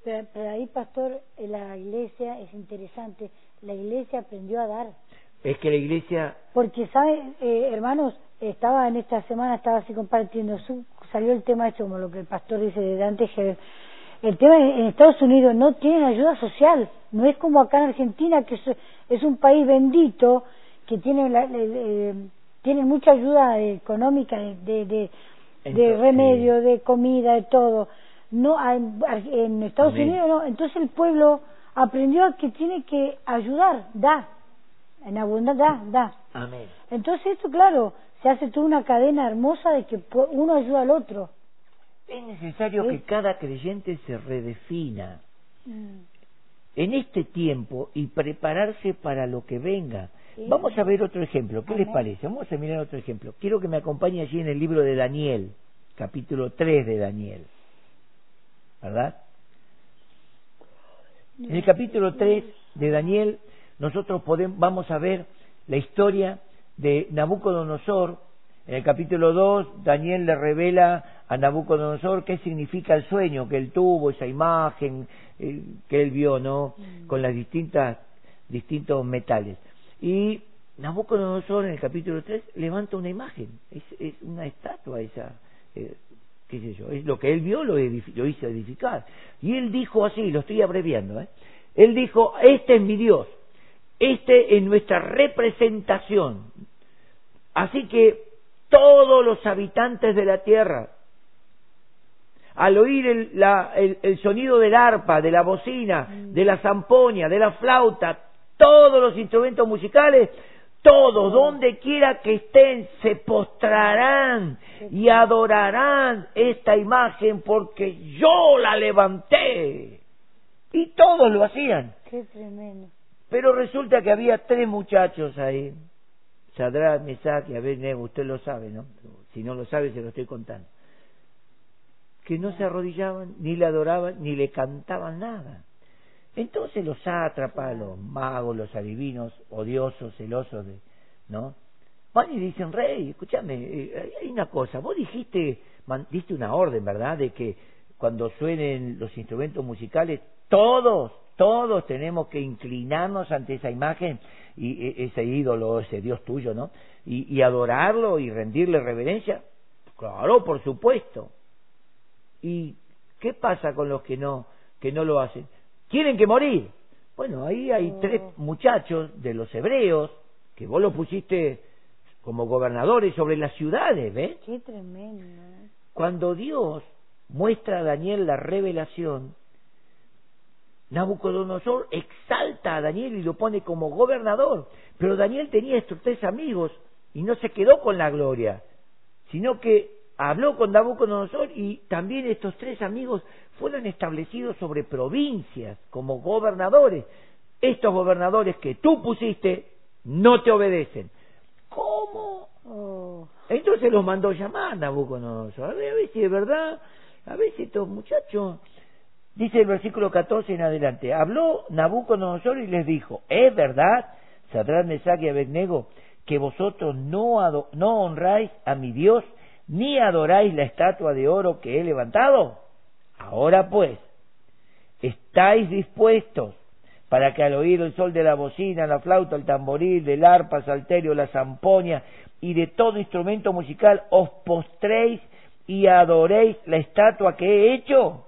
Pero, pero ahí, pastor, la iglesia es interesante. La iglesia aprendió a dar es que la iglesia... Porque, ¿saben, eh, hermanos? Estaba en esta semana, estaba así compartiendo, salió el tema hecho como lo que el pastor dice de Dante El tema en Estados Unidos no tienen ayuda social, no es como acá en Argentina, que es, un país bendito, que tiene, la, tiene mucha ayuda económica, de, de, de remedio, de comida, de todo. No, en, Estados Unidos no, entonces el pueblo aprendió que tiene que ayudar, dar En abundancia, da, da. Amén. Entonces esto, claro, se hace toda una cadena hermosa de que uno ayuda al otro. Es necesario que cada creyente se redefina Mm. en este tiempo y prepararse para lo que venga. Sí. Vamos a ver otro ejemplo. ¿Qué les parece? Vamos a mirar otro ejemplo. Quiero que me acompañe allí en el libro de Daniel, capítulo 3 de Daniel. ¿Verdad? En el capítulo 3 de Daniel, nosotros podemos, vamos a ver la historia de Nabucodonosor. En el capítulo 2, Daniel le revela a Nabucodonosor qué significa el sueño que él tuvo, esa imagen eh, que él vio, ¿no? Con las distintas, distintos metales. Y Nabucodonosor en el capítulo 3 levanta una imagen, es, es una estatua esa, eh, qué sé yo, es lo que él vio lo, lo hizo edificar. Y él dijo así, lo estoy abreviando, ¿eh? él dijo, este es mi Dios, este es nuestra representación. Así que todos los habitantes de la tierra, al oír el, la- el- el sonido del arpa, de la bocina, de la zampoña, de la flauta, todos los instrumentos musicales, todos, donde quiera que estén, se postrarán y adorarán esta imagen porque yo la levanté. Y todos lo hacían. Qué tremendo. Pero resulta que había tres muchachos ahí. Sadrat, Mesach y Abednego, usted lo sabe, ¿no? Si no lo sabe, se lo estoy contando. Que no se arrodillaban, ni le adoraban, ni le cantaban nada. Entonces los sátrapas, los magos, los adivinos, odiosos, celosos, de, ¿no? Van y dicen, rey, escúchame, eh, hay una cosa, vos dijiste, diste una orden, ¿verdad? De que cuando suenen los instrumentos musicales, todos, todos tenemos que inclinarnos ante esa imagen y e- ese ídolo, ese Dios tuyo, ¿no? Y, y adorarlo y rendirle reverencia. Claro, por supuesto. ¿Y qué pasa con los que no, que no lo hacen? Tienen que morir. Bueno, ahí hay tres muchachos de los hebreos que vos los pusiste como gobernadores sobre las ciudades, ¿ves? Qué tremendo. ¿eh? Cuando Dios muestra a Daniel la revelación, Nabucodonosor exalta a Daniel y lo pone como gobernador. Pero Daniel tenía estos tres amigos y no se quedó con la gloria, sino que habló con Nabucodonosor y también estos tres amigos fueron establecidos sobre provincias como gobernadores. Estos gobernadores que tú pusiste no te obedecen. ¿Cómo? Oh, Entonces los mandó llamar Nabucodonosor. A ver, a ver si es verdad, a ver si estos muchachos. Dice el versículo 14 en adelante. Habló Nabucodonosor y les dijo: ¿Es verdad, Sadrach, Mesach y Abednego, que vosotros no, no honráis a mi Dios ni adoráis la estatua de oro que he levantado? Ahora pues, ¿estáis dispuestos para que al oír el sol de la bocina, la flauta, el tamboril, del arpa, salterio, la zampoña y de todo instrumento musical os postréis y adoréis la estatua que he hecho?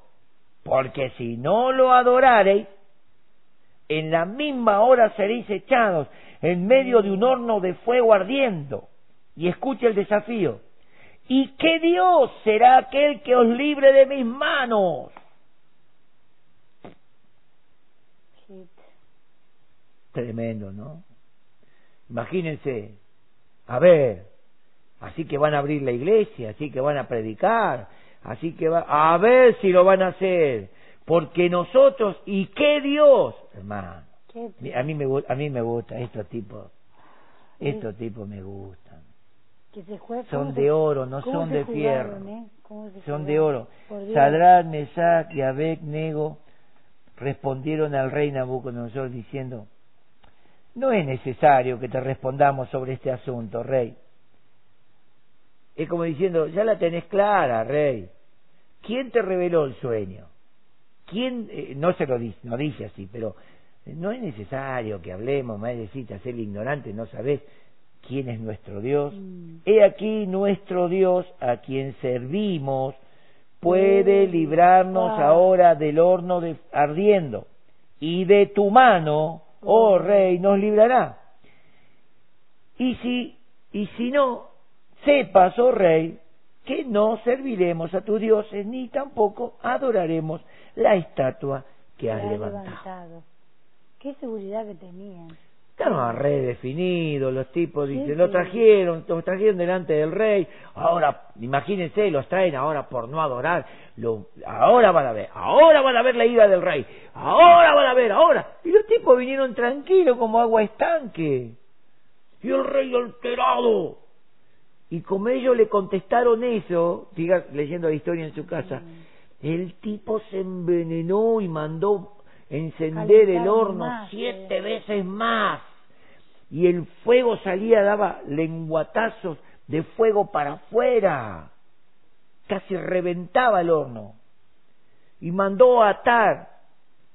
Porque si no lo adorareis, en la misma hora seréis echados en medio de un horno de fuego ardiendo. Y escucha el desafío. ¿Y qué Dios será aquel que os libre de mis manos? Tremendo, ¿no? Imagínense, a ver, así que van a abrir la iglesia, así que van a predicar, así que va, a ver si lo van a hacer, porque nosotros, ¿y qué Dios? Hermano, Qué a mí me, a mí me gusta estos tipos, estos tipos me gustan. Son ¿cómo de oro, no cómo son de fierro. eh? ¿Cómo se Son de oro. Sadrat, Mesach y Abednego respondieron al rey Nabucodonosor diciendo, no es necesario que te respondamos sobre este asunto, rey. Es como diciendo, ya la tenés clara, rey. ¿Quién te reveló el sueño? ¿Quién, eh, no se lo dice, no dice así, pero no es necesario que hablemos, madrecita, ser ignorante, no sabés quién es nuestro Dios. Mm. He aquí nuestro Dios a quien servimos puede librarnos Ah. ahora del horno de, ardiendo y de tu mano, oh rey, nos librará. Y si, y si no, sepas, oh rey, que no serviremos a tus dioses ni tampoco adoraremos la estatua que has levantado. levantado. Qué seguridad que tenían. Estaban redefinidos los tipos, dicen, lo trajeron, lo trajeron delante del rey, ahora, imagínense, los traen ahora por no adorar, lo, ahora van a ver, ahora van a ver la ira del rey, ahora van a ver, ahora. Y los tipos vinieron tranquilos como agua estanque. Y el rey alterado. Y como ellos le contestaron eso, siga leyendo la historia en su casa, el tipo se envenenó y mandó encender el horno siete veces más. Y el fuego salía, daba lenguatazos de fuego para afuera. Casi reventaba el horno. Y mandó atar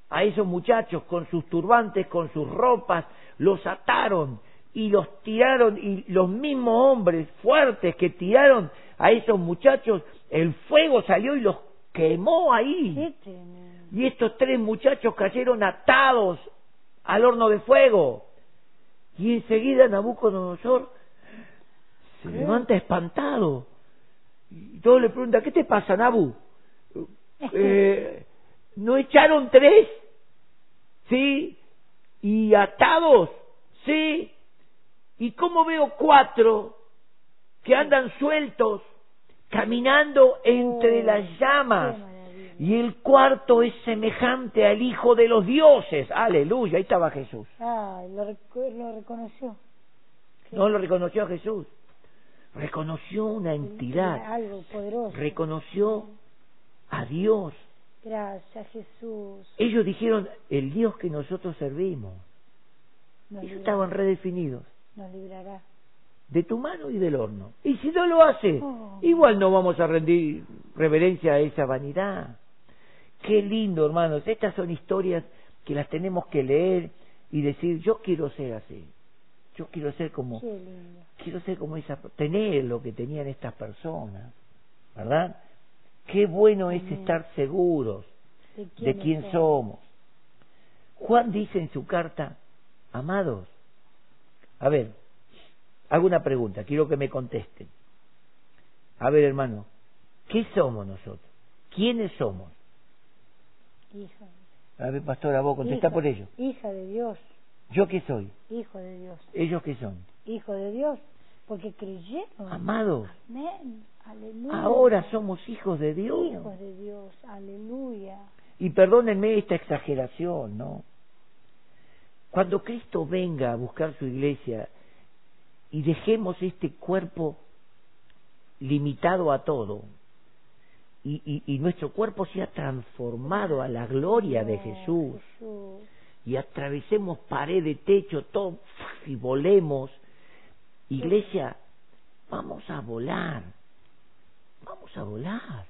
a esos muchachos con sus turbantes, con sus ropas, los ataron y los tiraron, y los mismos hombres fuertes que tiraron a esos muchachos, el fuego salió y los quemó ahí. Y estos tres muchachos cayeron atados al horno de fuego. Y enseguida Nabucodonosor se levanta espantado. Y todos le preguntan, ¿qué te pasa, Nabu? Eh, ¿No echaron tres? ¿Sí? ¿Y atados? ¿Sí? ¿Y cómo veo cuatro que andan sueltos, caminando entre las llamas? Y el cuarto es semejante al Hijo de los dioses. Aleluya, ahí estaba Jesús. Ah, lo, reconoció. No lo reconoció a Jesús. Reconoció una entidad. Algo poderoso. Reconoció a Dios. Gracias, Jesús. Ellos dijeron, el Dios que nosotros servimos. Ellos estaban redefinidos. Nos librará. De tu mano y del horno. Y si no lo hace, oh. igual no vamos a rendir reverencia a esa vanidad. Qué lindo, hermanos. Estas son historias que las tenemos que leer y decir, yo quiero ser así. Yo quiero ser como, quiero ser como esa, tener lo que tenían estas personas, ¿verdad? Qué bueno es estar seguros de quién, somos. Juan dice en su carta, amados, a ver, hago una pregunta, quiero que me contesten. A ver, hermano, ¿qué somos nosotros? ¿Quiénes somos? Hija. A ver, pastora, vos contesta por ello. Hija de Dios. ¿Yo qué soy? Hijo de Dios. ¿Ellos qué son? Hijo de Dios, porque creyeron. Amados. Amén. Aleluya. Ahora somos hijos de Dios. Hijos de Dios. Aleluya. Y perdónenme esta exageración, ¿no? Cuando Cristo venga a buscar su iglesia y dejemos este cuerpo limitado a todo, y, y, nuestro cuerpo sea transformado a la gloria de Jesús y atravesemos pared de techo todo y volemos iglesia vamos a volar vamos a volar.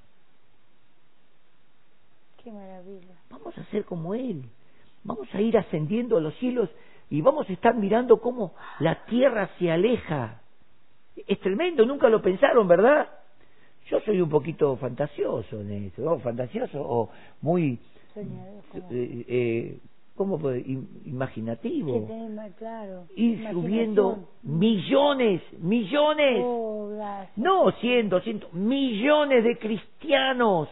Qué maravilla. Vamos a ser como él vamos a ir ascendiendo a los cielos y vamos a estar mirando cómo la tierra se aleja es tremendo nunca lo pensaron verdad yo soy un poquito fantasioso en eso, ¿no? fantasioso o muy eh, eh, ¿cómo imaginativo. claro. Ir subiendo millones, millones. Oh, no cientos, cientos, millones de cristianos.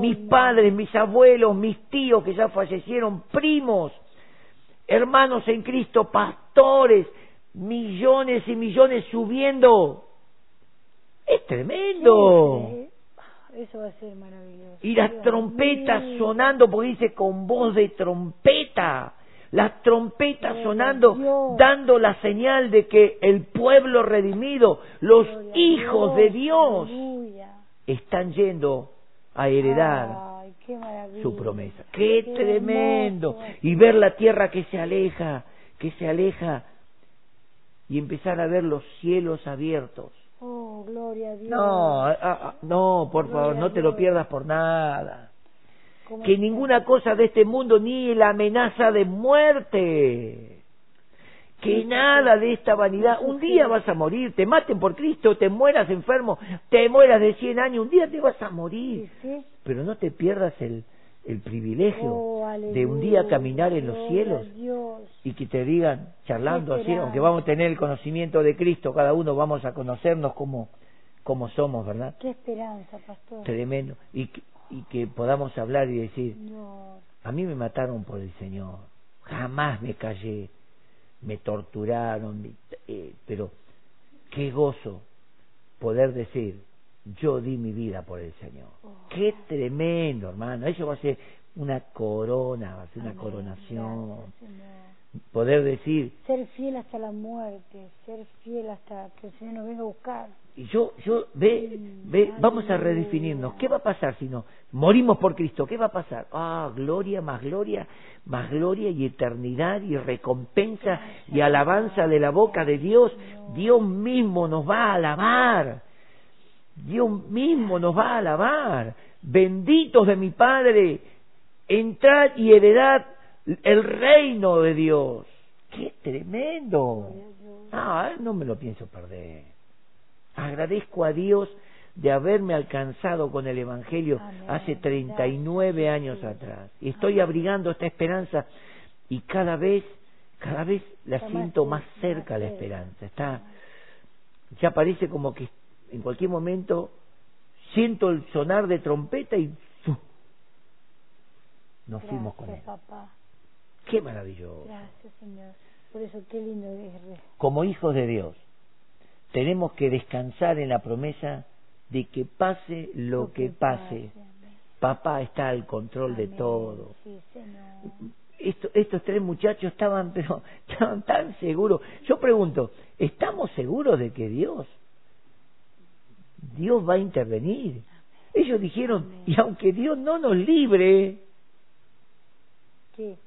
mis padres, mis abuelos, mis tíos que ya fallecieron, primos, hermanos en Cristo, pastores, millones y millones subiendo es tremendo. Eso va a ser maravilloso. Y las trompetas sonando, porque dice con voz de trompeta. Las trompetas sonando, dando la señal de que el pueblo redimido, los hijos de Dios, están yendo a heredar su promesa. ¡Qué, tremendo! Y ver la tierra que se aleja, que se aleja, y empezar a ver los cielos abiertos Oh, gloria a Dios. No, ah, ah, no, por favor, no te lo pierdas por nada. Que ninguna cosa de este mundo, ni la amenaza de muerte, que nada de esta vanidad, un día vas a morir, te maten por Cristo, te mueras enfermo, te mueras de 100 años, un día te vas a morir. Pero no te pierdas el, el privilegio oh, de un día caminar en los cielos y que te digan, charlando así, aunque vamos a tener el conocimiento de Cristo, cada uno vamos a conocernos como, como somos, ¿verdad? Qué esperanza, pastor. Tremendo. Y que, y que podamos hablar y decir, a mí me mataron por el Señor, jamás me callé, me torturaron, eh, pero qué gozo poder decir, yo di mi vida por el Señor. Oh. Qué tremendo, hermano. Eso va a ser una corona, va a ser una coronación. Gracias. Poder decir, Ser fiel hasta la muerte, ser fiel hasta que el Señor nos venga a buscar. y yo, yo, ve, ve, vamos a redefinirnos. ¿Qué va a pasar si no morimos por Cristo? ¿Qué va a pasar? Ah, gloria, más gloria, más gloria y eternidad y recompensa y alabanza de la boca de Dios. Dios mismo nos va a alabar. Dios mismo nos va a alabar. Benditos de mi Padre, entrad y heredad el reino de Dios. ¡Qué tremendo! Ah, no me lo pienso perder. Agradezco a Dios de haberme alcanzado con el Evangelio Amén. hace 39 Gracias, años atrás. Y estoy abrigando esta esperanza y cada vez, cada vez la siento más cerca, la esperanza. Está, ya parece como que en cualquier momento siento el sonar de trompeta y ¡fu! nos fuimos con él. Papá. Qué maravilloso. Gracias, Señor. Por eso, qué lindo es. Como hijos de Dios, tenemos que descansar en la promesa de que pase lo que pase, papá está al control de todo. Sí. Esto- estos tres muchachos estaban, pero estaban tan seguros. Yo pregunto, ¿estamos seguros de que Dios, Dios va a intervenir? Ellos dijeron, y aunque Dios no nos libre,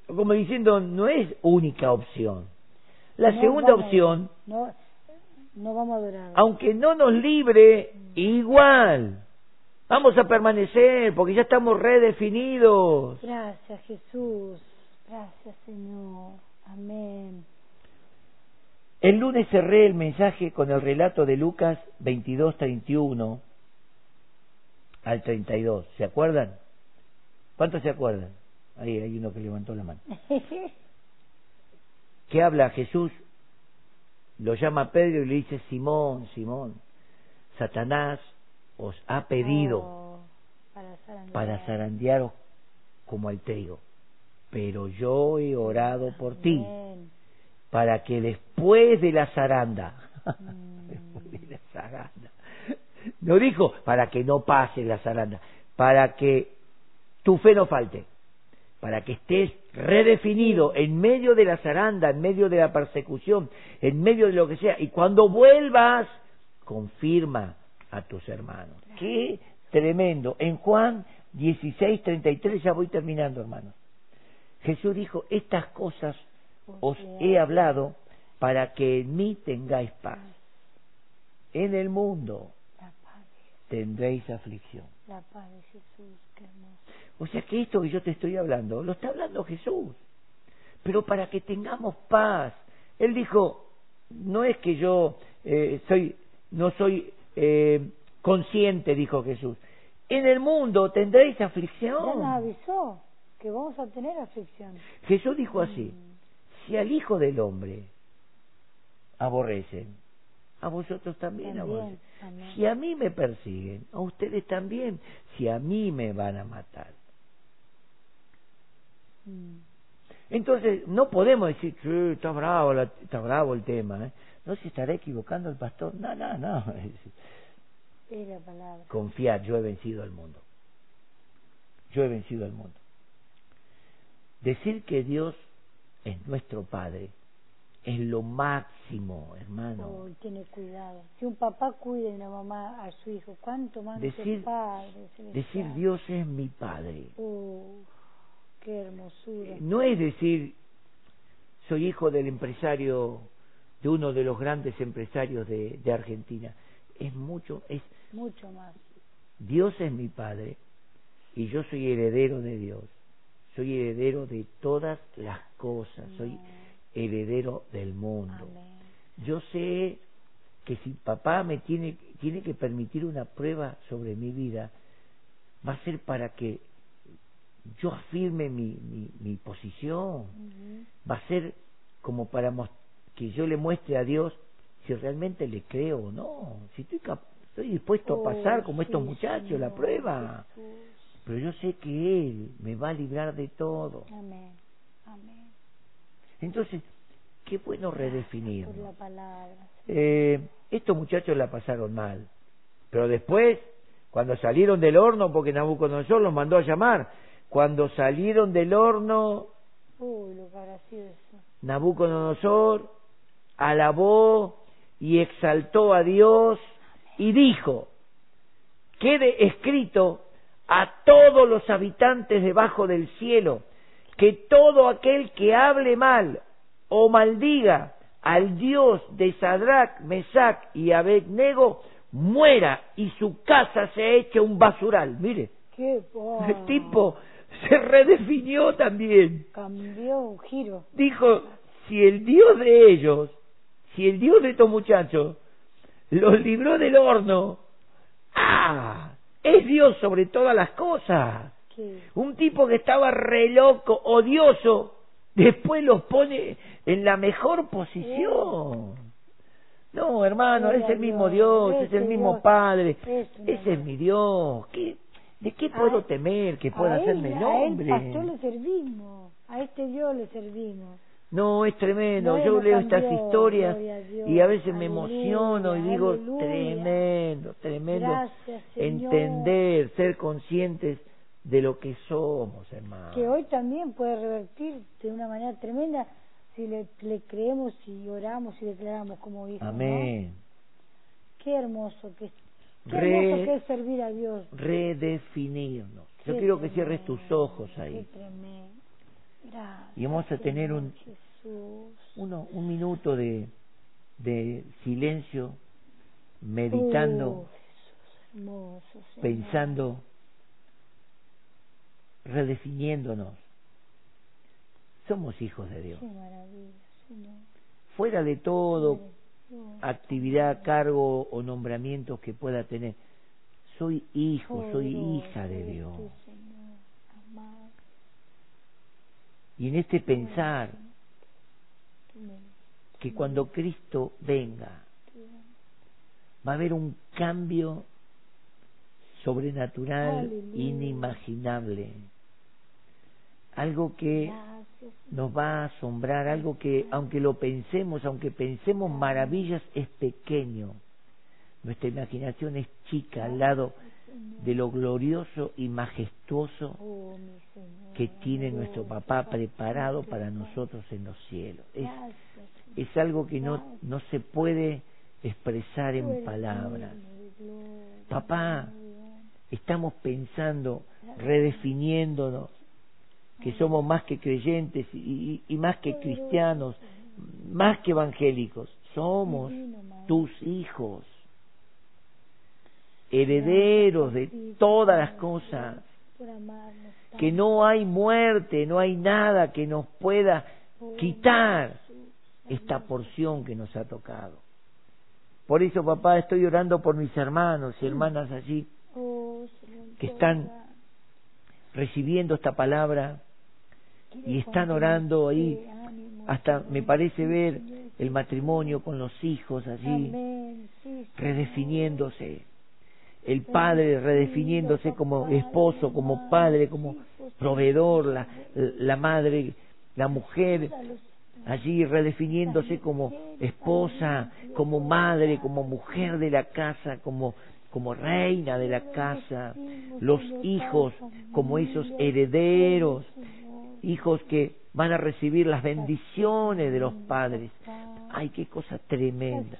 como diciendo, no es única opción. La No segunda vamos- opción, No, no vamos a adorar. aunque no nos libre, igual. Vamos a permanecer porque ya estamos redefinidos. Gracias, Jesús. Gracias, Señor. Amén. El lunes cerré el mensaje con el relato de Lucas 22, 31 al 32. ¿Se acuerdan? ¿Cuántos se acuerdan? Ahí hay uno que levantó la mano. ¿Qué habla Jesús? Lo llama Pedro y le dice, Simón, Simón, Satanás os ha pedido Oh, para zarandear. para zarandearos como al trigo. Pero yo he orado por ti. Para que después de la zaranda, Mm. después de la zaranda, no dijo para que no pase la zaranda, para que tu fe no falte, para que estés redefinido en medio de la zaranda, en medio de la persecución, en medio de lo que sea, y cuando vuelvas, confirma a tus hermanos. Qué tremendo. En Juan 16, 33, ya voy terminando, hermanos. Jesús dijo, estas cosas os he hablado para que en mí tengáis paz. En el mundo tendréis aflicción. la paz de Jesús, qué hermoso. O sea que esto que yo te estoy hablando, lo está hablando Jesús. Pero para que tengamos paz. Él dijo, no es que yo eh, soy, no soy eh, consciente, dijo Jesús. En el mundo tendréis Ya nos aflicción. avisó que vamos a tener aflicción. Jesús dijo así, si al Hijo del Hombre aborrecen, a vosotros también, También, aborrecen. Si a mí me persiguen, a ustedes también, si a mí me van a matar. Mm. Entonces, no podemos decir, "Sí, está bravo, la- está bravo el tema. ¿eh? No se estará equivocando el pastor. No, no, no. Es la palabra. Confiar, yo he vencido al mundo. Yo he vencido al mundo. Decir que Dios es nuestro Padre es lo máximo, hermano. Oh, tiene cuidado. Si un papá cuida y una mamá a su hijo, ¿cuánto más Decir- Padre? Decir Dios es mi Padre. Oh, qué hermosura. No es decir, soy hijo del empresario, de uno de los grandes empresarios de, de Argentina. Es mucho, es Mucho más. Dios es mi Padre y yo soy heredero de Dios. Soy heredero de todas las cosas. Soy heredero del mundo. Amén. Yo sé que si papá me tiene, tiene que permitir una prueba sobre mi vida, va a ser para que yo afirme mi, mi, mi posición. Va a ser como para que yo le muestre a Dios si realmente le creo o no. Si estoy, estoy dispuesto a pasar como estos sí, muchachos la prueba. Pero yo sé que Él me va a librar de todo. Amén. Amén. Entonces, ¿qué bueno la palabra. Eh, estos muchachos la pasaron mal, pero después, cuando salieron del horno, porque Nabucodonosor los mandó a llamar, cuando salieron del horno, Uy, lo. Nabucodonosor alabó y exaltó a Dios y dijo, quede escrito a todos los habitantes debajo del cielo, que todo aquel que hable mal o maldiga al Dios de Sadrach, Mesach y Abednego muera y su casa se eche un basural. Mire, Qué el tipo se redefinió también. Cambió un giro. Dijo, si el Dios de ellos, si el Dios de estos muchachos los libró del horno, ¡ah! Es Dios sobre todas las cosas. Un tipo que estaba re loco, odioso, después los pone en la mejor posición. No, hermano, es el mismo Dios, es el mismo Padre. Ese es mi Dios. ¿Qué, ¿De qué puedo A- temer que pueda hacerme él, el A él, pastor, le servimos. A este Dios le servimos. No, es tremendo. Yo leo cambió, estas historias y a veces me aleluya, emociono y digo, aleluya. tremendo, tremendo. Gracias. Entender, ser conscientes de lo que somos, hermano. Que hoy también puede revertir de una manera tremenda si le, le creemos y oramos y declaramos como hijos. ¿no? Amén. Qué hermoso que es. Qué Re- hermoso que es servir a Dios. Redefinirnos. Yo Qué quiero que cierres tus ojos ahí. Qué tremendo. Y vamos a tener un-. Uno, un minuto de, de silencio, meditando, Señor. pensando, redefiniéndonos. Somos hijos de Dios. Fuera de todo actividad, cargo o nombramientos que pueda tener, soy hijo, soy hija de Dios. tú, Señor, amado. Y en este pensar que cuando Cristo venga, va a haber un cambio sobrenatural, inimaginable. Algo que nos va a asombrar, algo que aunque lo pensemos, aunque pensemos maravillas, es pequeño. Nuestra imaginación es chica al lado. De lo glorioso y majestuoso Oh, que tiene nuestro Glorioso, papá preparado para nosotros en los cielos. Es, es algo que no, no se puede expresar en palabras. Papá. Estamos pensando, redefiniéndonos, que somos más que creyentes y, y- más que cristianos, más que evangélicos. Somos tus hijos, herederos de todas las cosas, que no hay muerte, no hay nada que nos pueda quitar esta porción que nos ha tocado. Por eso, papá, estoy orando por mis hermanos y hermanas allí oh, que están recibiendo esta palabra y están orando ahí. ánimo, Hasta me parece ver el matrimonio con los hijos allí, redefiniéndose. El padre redefiniéndose como esposo, como padre, como proveedor, la, madre, la mujer allí redefiniéndose como esposa, como madre, como mujer de la casa, como, como reina de la casa, los hijos como esos herederos, hijos que van a recibir las bendiciones de los padres. Ay, qué cosa tremenda.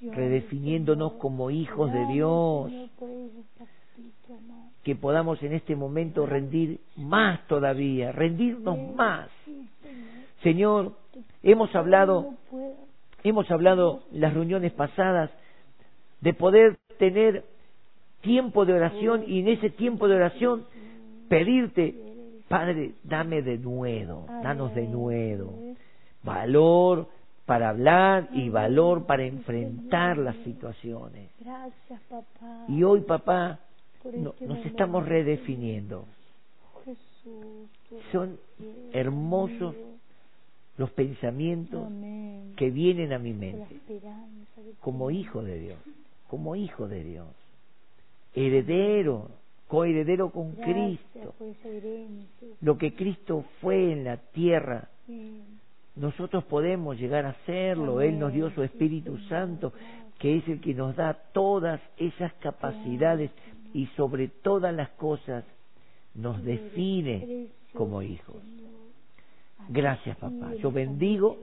Redefiniéndonos como hijos de Dios, que podamos en este momento rendir más todavía, rendirnos más. Señor, hemos hablado, hemos hablado en las reuniones pasadas de poder tener tiempo de oración y en ese tiempo de oración pedirte, Padre, dame de nuevo, danos de nuevo valor para hablar y valor para enfrentar las situaciones. Gracias, papá. Y hoy, papá, no- este nos estamos redefiniendo. Son hermosos los pensamientos que vienen a mi mente como hijo de Dios, como hijo de Dios, heredero, coheredero con Cristo. Lo que Cristo fue en la tierra. Nosotros podemos llegar a hacerlo. Él nos dio su Espíritu Santo, que es el que nos da todas esas capacidades y sobre todas las cosas nos define como hijos. Gracias, papá. Yo bendigo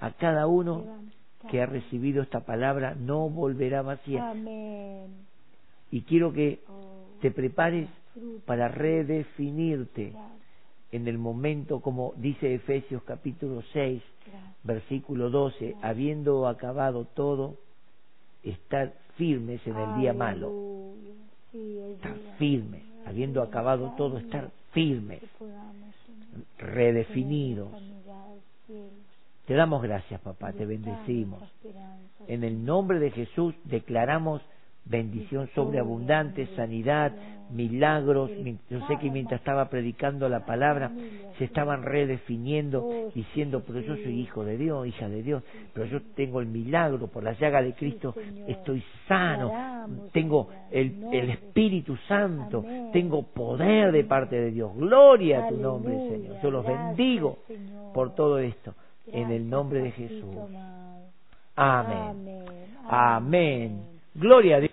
a cada uno que ha recibido esta palabra, no volverá vacía. Y quiero que te prepares para redefinirte en el momento, como dice Efesios capítulo 6, versículo 12, habiendo acabado todo, estar firmes en el día malo. Estar firmes, habiendo acabado todo, estar firmes, redefinidos. Te damos gracias, papá, te bendecimos. En el nombre de Jesús declaramos bendición sobreabundante, sanidad, milagros. Yo sé que mientras estaba predicando la palabra se estaban redefiniendo, diciendo, pero yo soy hijo de Dios, hija de Dios, pero yo tengo el milagro, por la llaga de Cristo estoy sano, tengo el, el Espíritu Santo, tengo poder de parte de Dios. Gloria a tu nombre, Señor. Yo los bendigo por todo esto, en el nombre de Jesús. Amén. Amén. Gloria a Dios.